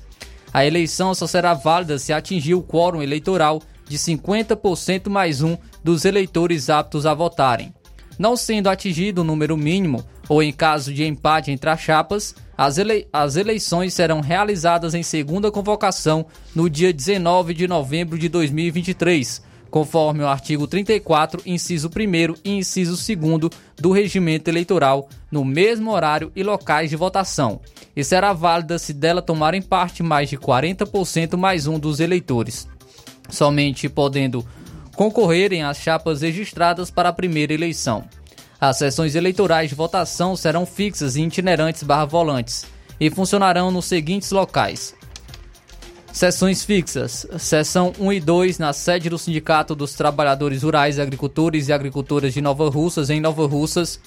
A eleição só será válida se atingir o quórum eleitoral de 50% mais um dos eleitores aptos a votarem. Não sendo atingido o número mínimo, ou em caso de empate entre as chapas, as, ele as eleições serão realizadas em segunda convocação no dia 19 de novembro de 2023 conforme o artigo 34, inciso 1 e inciso 2 do Regimento Eleitoral, no mesmo horário e locais de votação, e será válida se dela tomarem parte mais de 40% mais um dos eleitores, somente podendo concorrerem as chapas registradas para a primeira eleição. As sessões eleitorais de votação serão fixas e itinerantes barra volantes e funcionarão nos seguintes locais: Sessões fixas. Seção 1 e 2 na sede do Sindicato dos Trabalhadores Rurais, Agricultores e Agricultoras de Nova Russas, em Nova Russas.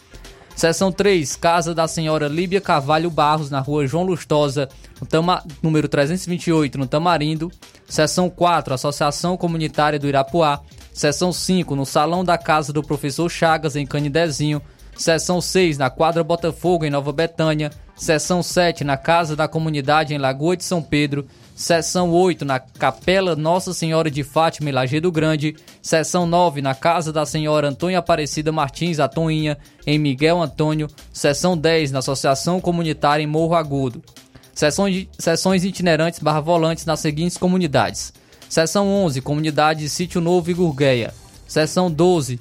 Seção 3, Casa da Senhora Líbia Carvalho Barros, na rua João Lustosa, no Tama, número 328, no Tamarindo. Seção 4, Associação Comunitária do Irapuá. Seção 5, no Salão da Casa do Professor Chagas, em Canidezinho. Seção 6, na Quadra Botafogo, em Nova Betânia. Seção 7, na Casa da Comunidade, em Lagoa de São Pedro. Seção 8 na Capela Nossa Senhora de Fátima, em Lajeado Grande. Seção 9 na Casa da Senhora Antônia Aparecida Martins, a Toinha, em Miguel Antônio. Seção 10 na Associação Comunitária em Morro Agudo. Sessões itinerantes barra volantes nas seguintes comunidades. Seção 11, Comunidade Sítio Novo e Gurgueia. Seção 12,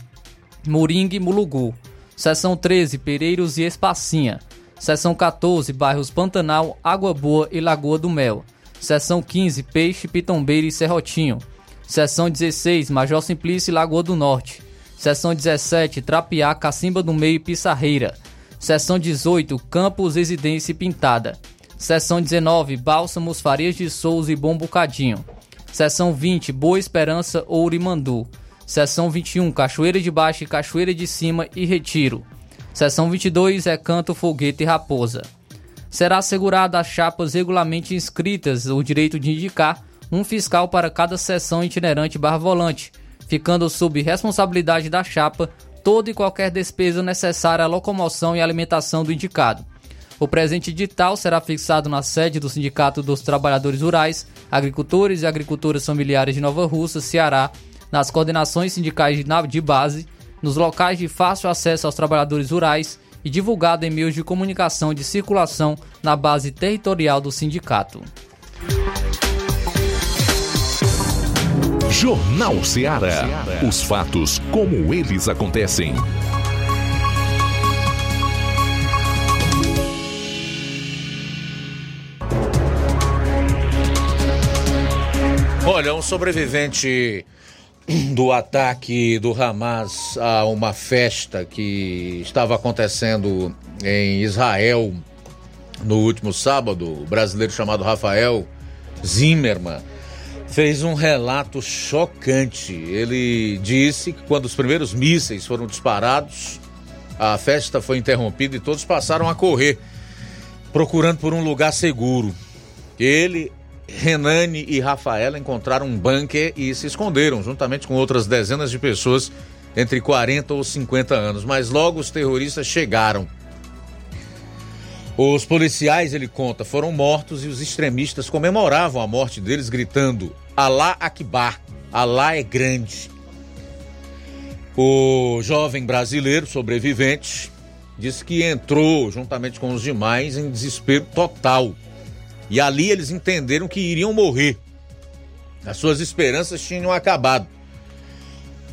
Moringue e Mulugu. Seção 13, Pereiros e Espacinha. Seção 14, bairros Pantanal, Água Boa e Lagoa do Mel. Seção 15, Peixe, Pitombeira e Serrotinho. Seção 16, Major Simplício e Lagoa do Norte. Seção 17, Trapiá, Cacimba do Meio e Pissarreira. Seção 18, Campos, Residência e Pintada. Seção 19, Bálsamos, Farias de Souza e Bom Bocadinho. Seção 20, Boa Esperança, Ouro e Mandu. Seção 21, Cachoeira de Baixo e Cachoeira de Cima e Retiro. Seção 22, Recanto, Foguete e Raposa será assegurado às chapas regularmente inscritas o direito de indicar um fiscal para cada sessão itinerante barra volante, ficando sob responsabilidade da chapa toda e qualquer despesa necessária à locomoção e alimentação do indicado. O presente edital será fixado na sede do Sindicato dos Trabalhadores Rurais, Agricultores e Agricultoras Familiares de Nova Russa, Ceará, nas coordenações sindicais de base, nos locais de fácil acesso aos trabalhadores rurais e divulgado em meios de comunicação de circulação na base territorial do sindicato. Jornal Ceará. Os fatos como eles acontecem. Olha, um sobrevivente do ataque do Hamas a uma festa que estava acontecendo em Israel no último sábado, o brasileiro chamado Rafael Zimmermann fez um relato chocante. Ele disse que quando os primeiros mísseis foram disparados, a festa foi interrompida e todos passaram a correr, procurando por um lugar seguro. Ele, Renane e Rafaela encontraram um bunker e se esconderam, juntamente com outras dezenas de pessoas entre 40 ou 50 anos. Mas logo os terroristas chegaram. Os policiais, ele conta, foram mortos e os extremistas comemoravam a morte deles, gritando: Alá Akbar, Alá é grande. O jovem brasileiro sobrevivente disse que entrou, juntamente com os demais, em desespero total. E ali eles entenderam que iriam morrer. As suas esperanças tinham acabado.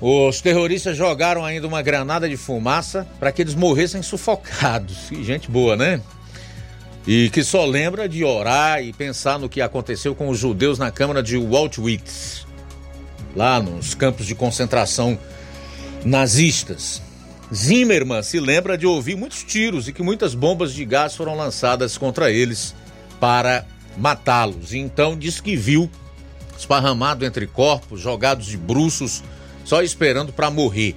Os terroristas jogaram ainda uma granada de fumaça para que eles morressem sufocados. Que gente boa, né? e que só lembra de orar e pensar no que aconteceu com os judeus na Câmara de Auschwitz, lá nos campos de concentração nazistas. Zimmermann se lembra de ouvir muitos tiros e que muitas bombas de gás foram lançadas contra eles para matá-los. Então diz que viu esparramado entre corpos, jogados de bruços, só esperando para morrer.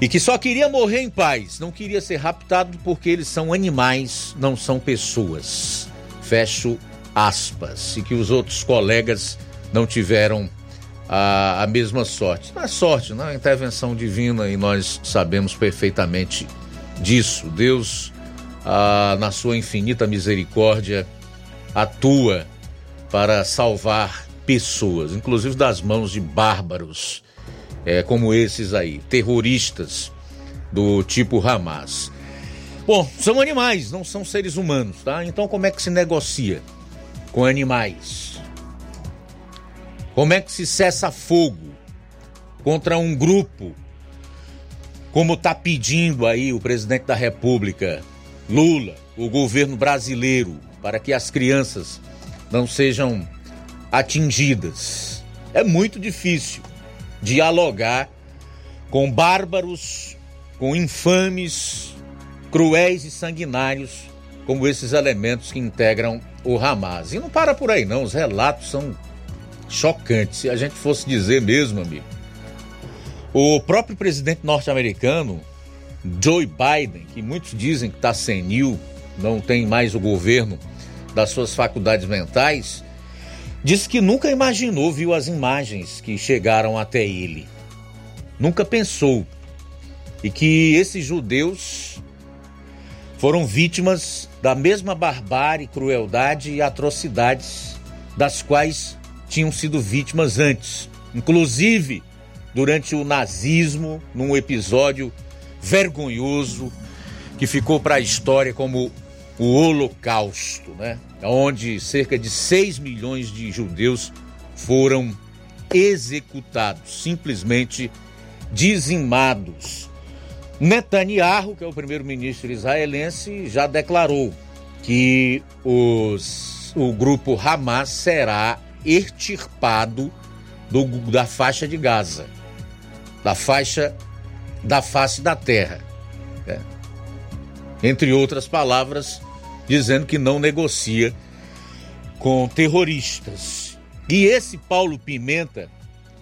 E que só queria morrer em paz, não queria ser raptado porque eles são animais, não são pessoas. Fecho aspas. E que os outros colegas não tiveram a, a mesma sorte. Não é sorte, não é intervenção divina e nós sabemos perfeitamente disso. Deus, na sua infinita misericórdia, atua para salvar pessoas, inclusive das mãos de bárbaros é, como esses aí, terroristas do tipo Hamas. Bom, são animais, não são seres humanos, tá? Então como é que se negocia com animais? Como é que se cessa fogo contra um grupo como está pedindo aí o presidente da República, Lula, o governo brasileiro, para que as crianças não sejam atingidas? É muito difícil dialogar com bárbaros, com infames, cruéis e sanguinários como esses elementos que integram o Hamas. E não para por aí não, os relatos são chocantes. Se a gente fosse dizer mesmo, amigo, o próprio presidente norte-americano, Joe Biden, que muitos dizem que está senil, não tem mais o governo das suas faculdades mentais, Diz que nunca imaginou, viu as imagens que chegaram até ele. Nunca pensou. E que esses judeus foram vítimas da mesma barbárie, crueldade e atrocidades das quais tinham sido vítimas antes. Inclusive durante o nazismo, num episódio vergonhoso que ficou para a história como o Holocausto, né? Onde cerca de 6 milhões de judeus foram executados, simplesmente dizimados. Netanyahu, que é o primeiro-ministro israelense, já declarou que os, o grupo Hamas será extirpado do, da faixa de Gaza, da faixa da face da terra. Né? Entre outras palavras, dizendo que não negocia com terroristas. E esse Paulo Pimenta,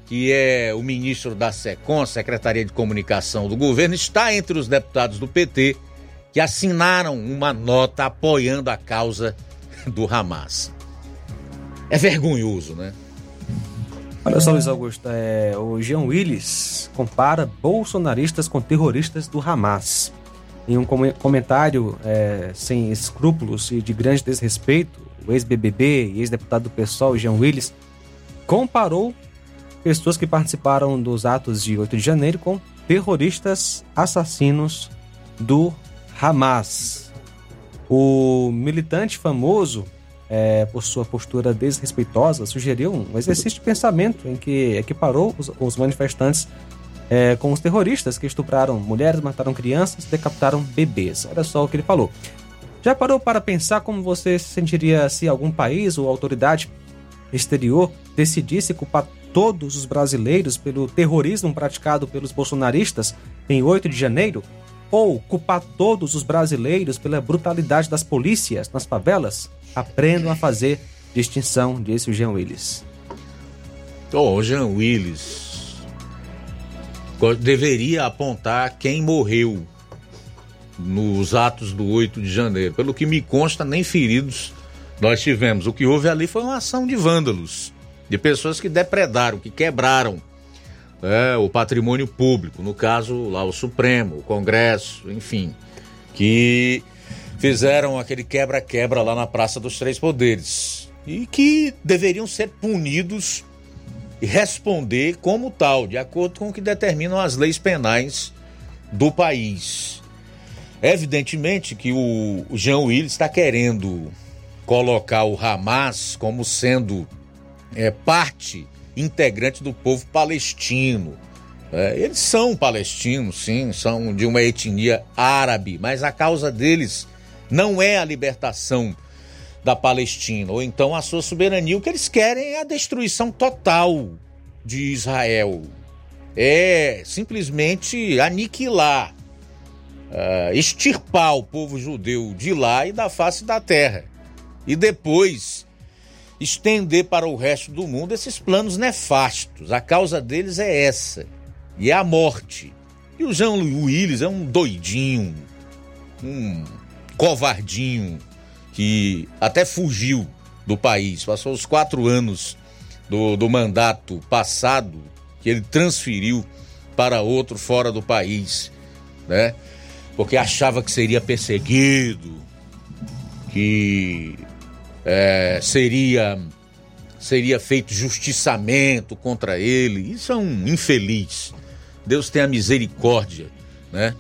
que é o ministro da SECOM, Secretaria de Comunicação do governo, está entre os deputados do PT que assinaram uma nota apoiando a causa do Hamas. É vergonhoso, né? Olha só, Luiz Augusto, é, o Jean Willis compara bolsonaristas com terroristas do Hamas. Em um comentário é, sem escrúpulos e de grande desrespeito, o ex-BBB e ex-deputado do PSOL, Jean Willis, comparou pessoas que participaram dos atos de 8 de janeiro com terroristas assassinos do Hamas. O militante famoso é, por sua postura desrespeitosa, sugeriu um exercício de pensamento em que equiparou os, os manifestantes é, com os terroristas que estupraram mulheres, mataram crianças, decapitaram bebês. Olha só o que ele falou. Já parou para pensar como você se sentiria se algum país ou autoridade exterior decidisse culpar todos os brasileiros pelo terrorismo praticado pelos bolsonaristas em 8 de janeiro? Ou culpar todos os brasileiros pela brutalidade das polícias nas favelas? Aprendam a fazer distinção, disse o Jean Willis. Oh, Jean Willis deveria apontar quem morreu nos atos do 8 de janeiro. Pelo que me consta, nem feridos nós tivemos. O que houve ali foi uma ação de vândalos, de pessoas que depredaram, que quebraram é, o patrimônio público, no caso lá o Supremo, o Congresso, enfim, que fizeram aquele quebra-quebra lá na Praça dos Três Poderes e que deveriam ser punidos e responder como tal, de acordo com o que determinam as leis penais do país. Evidentemente que o Jean Willis está querendo colocar o Hamas como sendo é, parte integrante do povo palestino. É, eles são palestinos, sim, são de uma etnia árabe, mas a causa deles não é a libertação da Palestina, ou então a sua soberania. O que eles querem é a destruição total de Israel. É simplesmente aniquilar, uh, extirpar o povo judeu de lá e da face da terra. E depois estender para o resto do mundo esses planos nefastos. A causa deles é essa, e é a morte. E o Jean Willis é um doidinho, um covardinho, que até fugiu do país, passou os quatro anos do, do mandato passado, que ele transferiu para outro fora do país, né? Porque achava que seria perseguido, que é, seria seria feito justiçamento contra ele. Isso é um infeliz. Deus tenha misericórdia, né?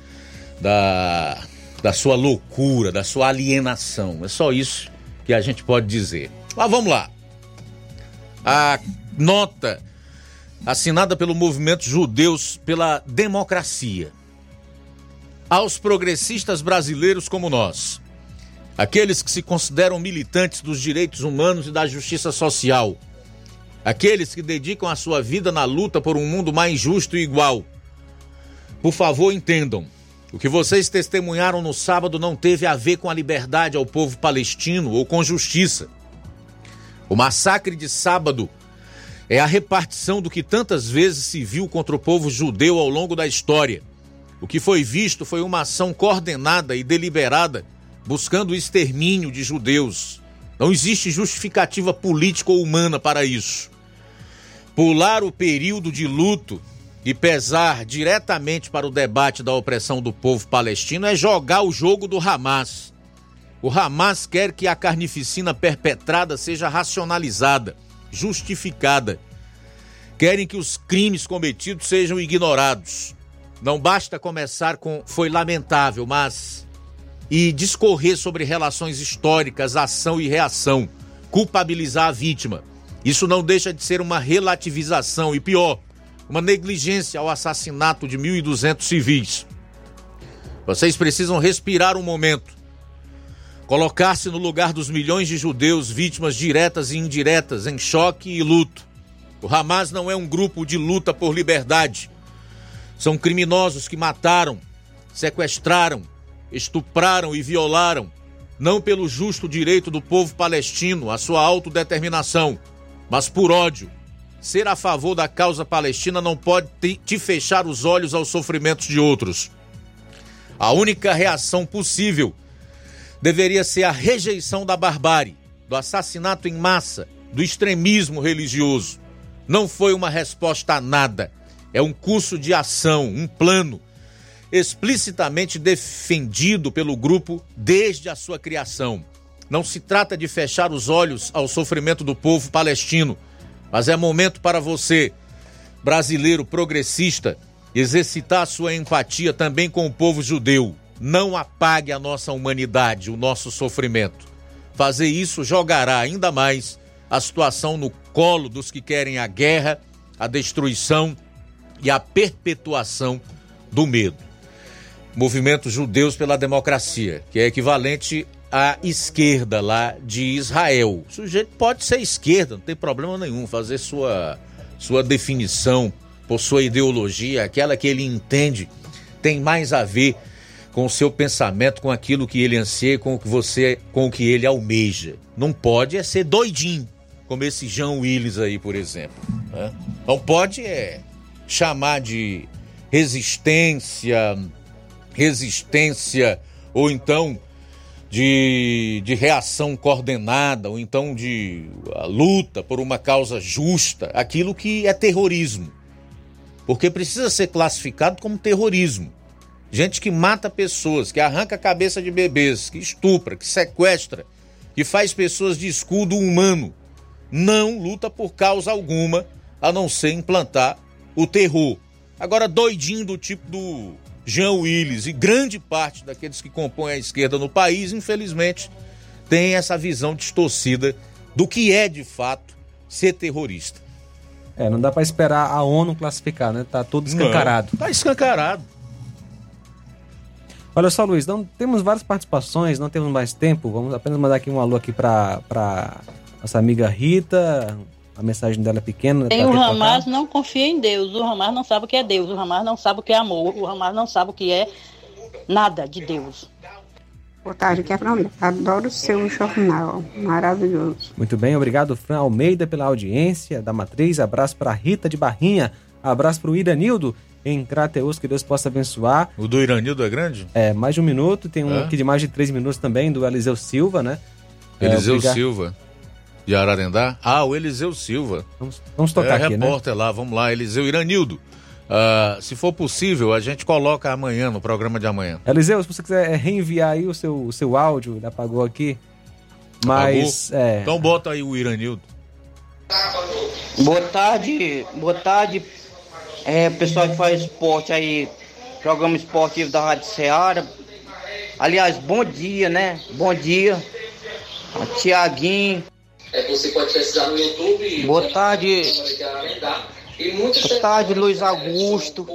Da da sua loucura, da sua alienação. É só isso que a gente pode dizer. Mas vamos lá. A nota assinada pelo movimento Judeus pela Democracia. Aos progressistas brasileiros como nós, aqueles que se consideram militantes dos direitos humanos e da justiça social, aqueles que dedicam a sua vida na luta por um mundo mais justo e igual. Por favor, entendam o que vocês testemunharam no sábado não teve a ver com a liberdade ao povo palestino ou com justiça. O massacre de sábado é a repartição do que tantas vezes se viu contra o povo judeu ao longo da história. O que foi visto foi uma ação coordenada e deliberada buscando o extermínio de judeus. Não existe justificativa política ou humana para isso. Pular o período de luto e pesar diretamente para o debate da opressão do povo palestino é jogar o jogo do Hamas. O Hamas quer que a carnificina perpetrada seja racionalizada, justificada. Querem que os crimes cometidos sejam ignorados. Não basta começar com foi lamentável, mas e discorrer sobre relações históricas, ação e reação, culpabilizar a vítima. Isso não deixa de ser uma relativização e pior, uma negligência ao assassinato de 1.200 civis. Vocês precisam respirar um momento, colocar-se no lugar dos milhões de judeus vítimas diretas e indiretas em choque e luto. O Hamas não é um grupo de luta por liberdade. São criminosos que mataram, sequestraram, estupraram e violaram, não pelo justo direito do povo palestino à sua autodeterminação, mas por ódio, Ser a favor da causa palestina não pode te fechar os olhos aos sofrimentos de outros. A única reação possível deveria ser a rejeição da barbárie, do assassinato em massa, do extremismo religioso. Não foi uma resposta a nada. É um curso de ação, um plano explicitamente defendido pelo grupo desde a sua criação. Não se trata de fechar os olhos ao sofrimento do povo palestino mas é momento para você, brasileiro progressista, exercitar sua empatia também com o povo judeu. Não apague a nossa humanidade, o nosso sofrimento. Fazer isso jogará ainda mais a situação no colo dos que querem a guerra, a destruição e a perpetuação do medo. Movimento Judeus pela Democracia, que é equivalente à esquerda lá de Israel. O sujeito pode ser esquerda, não tem problema nenhum, fazer sua, sua definição por sua ideologia, aquela que ele entende, tem mais a ver com o seu pensamento, com aquilo que ele anseia, com o que você, com o que ele almeja. Não pode é ser doidinho, como esse Jean Willis aí, por exemplo. Né? Não pode é chamar de resistência, resistência, ou então de, de reação coordenada, ou então de luta por uma causa justa, aquilo que é terrorismo. Porque precisa ser classificado como terrorismo. Gente que mata pessoas, que arranca a cabeça de bebês, que estupra, que sequestra, que faz pessoas de escudo humano, não luta por causa alguma a não ser implantar o terror. Agora, doidinho do tipo do Jean Willis e grande parte daqueles que compõem a esquerda no país, infelizmente, tem essa visão distorcida do que é de fato ser terrorista. É, não dá para esperar a ONU classificar, né? Tá tudo escancarado. Não, tá escancarado. Olha só, Luiz, não temos várias participações, não temos mais tempo. Vamos apenas mandar aqui um alô aqui para nossa amiga Rita. A mensagem dela é pequena. Tem o Hamas não confia em Deus. O Hamas não sabe o que é Deus. O Hamas não sabe o que é amor. O Hamas não sabe o que é nada de Deus. Boa tarde, que é Fran. Adoro o seu jornal. Maravilhoso. Muito bem, obrigado, Fran Almeida, pela audiência da Matriz. Abraço para Rita de Barrinha. Abraço para o Iranildo em Crateus, que Deus possa abençoar. O do Iranildo é grande? É, mais de um minuto. Tem um é? aqui de mais de três minutos também, do Eliseu Silva, né? Eliseu é, Silva. De Ararendá? Ah, o Eliseu Silva. Vamos, vamos tocar é, aqui, repórter né? lá, vamos lá, Eliseu Iranildo. Uh, se for possível, a gente coloca amanhã, no programa de amanhã. Eliseu, se você quiser reenviar aí o seu, o seu áudio, apagou aqui. Mas. É... Então bota aí o Iranildo. Boa tarde, boa tarde, é, pessoal que faz esporte aí, programa esportivo da Rádio Ceará. Aliás, bom dia, né? Bom dia. Tiaguinho. É, você pode pesquisar no YouTube. Boa tarde. Boa tarde, Luiz Augusto,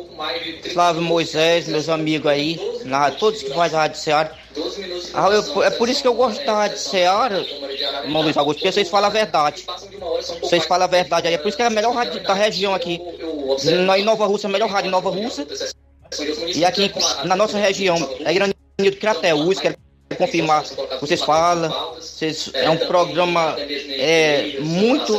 Flávio Moisés, meus amigos aí, na, todos que fazem a Rádio Ceará. Ah, eu, é por isso que eu gosto da Rádio Ceará, irmão Luiz Augusto, porque vocês falam a verdade. Vocês falam a verdade aí, é por isso que é a melhor rádio da região aqui. Na, em Nova Rússia, a melhor rádio em Nova Rússia. E aqui na nossa região, é Granito Crateus, que é confirmar. Vocês falam, vocês, é um programa é, muito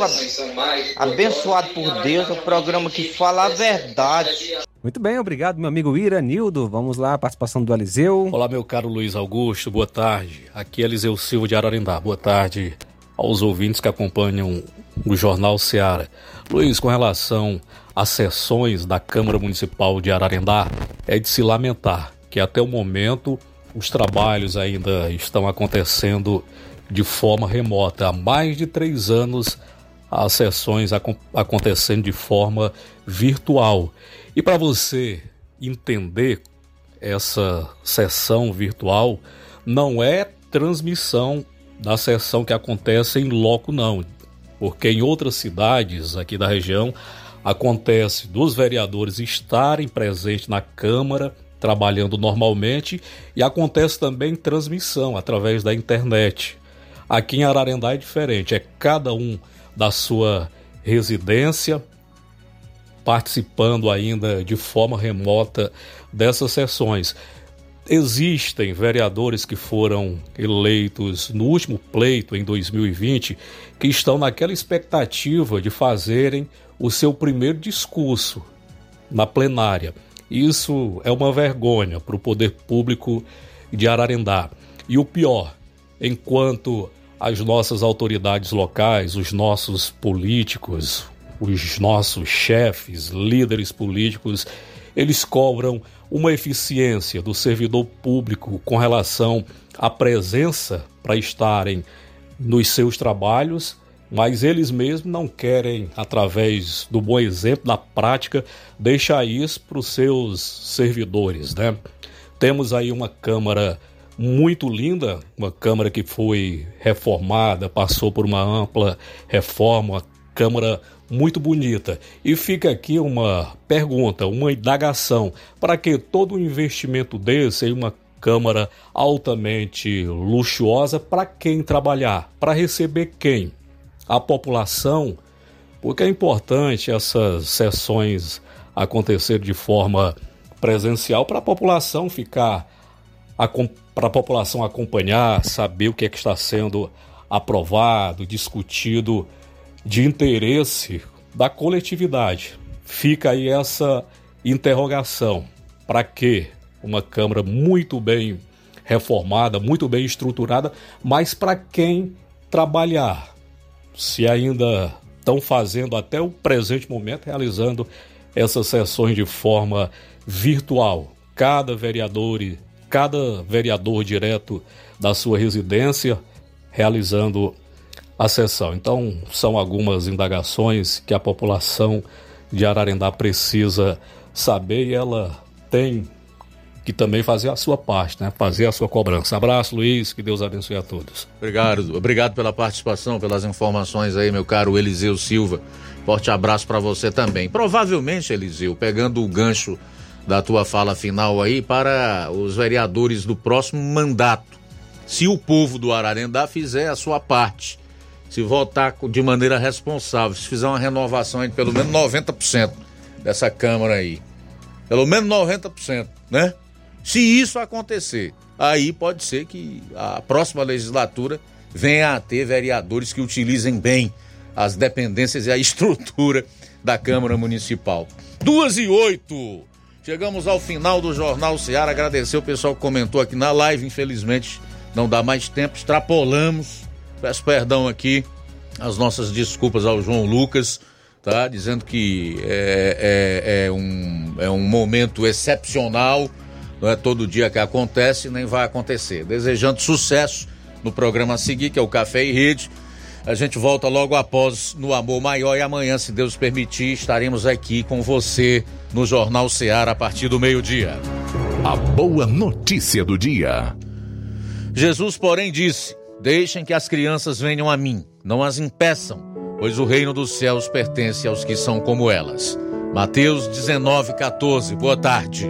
abençoado por Deus, é um programa que fala a verdade. Muito bem, obrigado, meu amigo Iranildo. Vamos lá, participação do Eliseu. Olá, meu caro Luiz Augusto, boa tarde. Aqui é Eliseu Silva de Ararendá. Boa tarde aos ouvintes que acompanham o Jornal Seara. Luiz, com relação às sessões da Câmara Municipal de Ararendá, é de se lamentar que até o momento os trabalhos ainda estão acontecendo de forma remota. Há mais de três anos as sessões acontecendo de forma virtual. E para você entender essa sessão virtual, não é transmissão da sessão que acontece em loco, não. Porque em outras cidades aqui da região acontece dos vereadores estarem presentes na Câmara trabalhando normalmente e acontece também transmissão através da internet. Aqui em Ararendá é diferente, é cada um da sua residência participando ainda de forma remota dessas sessões. Existem vereadores que foram eleitos no último pleito em 2020 que estão naquela expectativa de fazerem o seu primeiro discurso na plenária. Isso é uma vergonha para o poder público de Ararendá. E o pior, enquanto as nossas autoridades locais, os nossos políticos, os nossos chefes, líderes políticos, eles cobram uma eficiência do servidor público com relação à presença para estarem nos seus trabalhos mas eles mesmos não querem, através do bom exemplo, da prática, deixar isso para os seus servidores, né? Temos aí uma Câmara muito linda, uma Câmara que foi reformada, passou por uma ampla reforma, uma Câmara muito bonita. E fica aqui uma pergunta, uma indagação: para que todo um investimento desse em uma Câmara altamente luxuosa, para quem trabalhar? Para receber quem? A população? Porque é importante essas sessões acontecer de forma presencial para a população ficar para a população acompanhar, saber o que é que está sendo aprovado, discutido de interesse da coletividade. Fica aí essa interrogação. Para que uma Câmara muito bem reformada, muito bem estruturada, mas para quem trabalhar? Se ainda estão fazendo até o presente momento, realizando essas sessões de forma virtual. Cada vereador e cada vereador direto da sua residência realizando a sessão. Então, são algumas indagações que a população de Ararendá precisa saber e ela tem que também fazer a sua parte, né? Fazer a sua cobrança. Abraço, Luiz, que Deus abençoe a todos. Obrigado, obrigado pela participação, pelas informações aí, meu caro Eliseu Silva. Forte abraço para você também. Provavelmente, Eliseu, pegando o gancho da tua fala final aí para os vereadores do próximo mandato. Se o povo do Ararendá fizer a sua parte, se votar de maneira responsável, se fizer uma renovação de pelo menos 90% dessa Câmara aí. Pelo menos 90%, né? Se isso acontecer, aí pode ser que a próxima legislatura venha a ter vereadores que utilizem bem as dependências e a estrutura da Câmara Municipal. Duas e oito. Chegamos ao final do Jornal Seara. Agradecer o pessoal que comentou aqui na live. Infelizmente, não dá mais tempo. Extrapolamos. Peço perdão aqui. As nossas desculpas ao João Lucas, tá? Dizendo que é, é, é um, é um momento excepcional não é todo dia que acontece, nem vai acontecer. Desejando sucesso no programa a seguir, que é o Café e Rede. A gente volta logo após no Amor Maior e amanhã, se Deus permitir, estaremos aqui com você no Jornal Ceará a partir do meio-dia. A boa notícia do dia. Jesus, porém, disse: Deixem que as crianças venham a mim, não as impeçam, pois o reino dos céus pertence aos que são como elas. Mateus 19, 14. Boa tarde.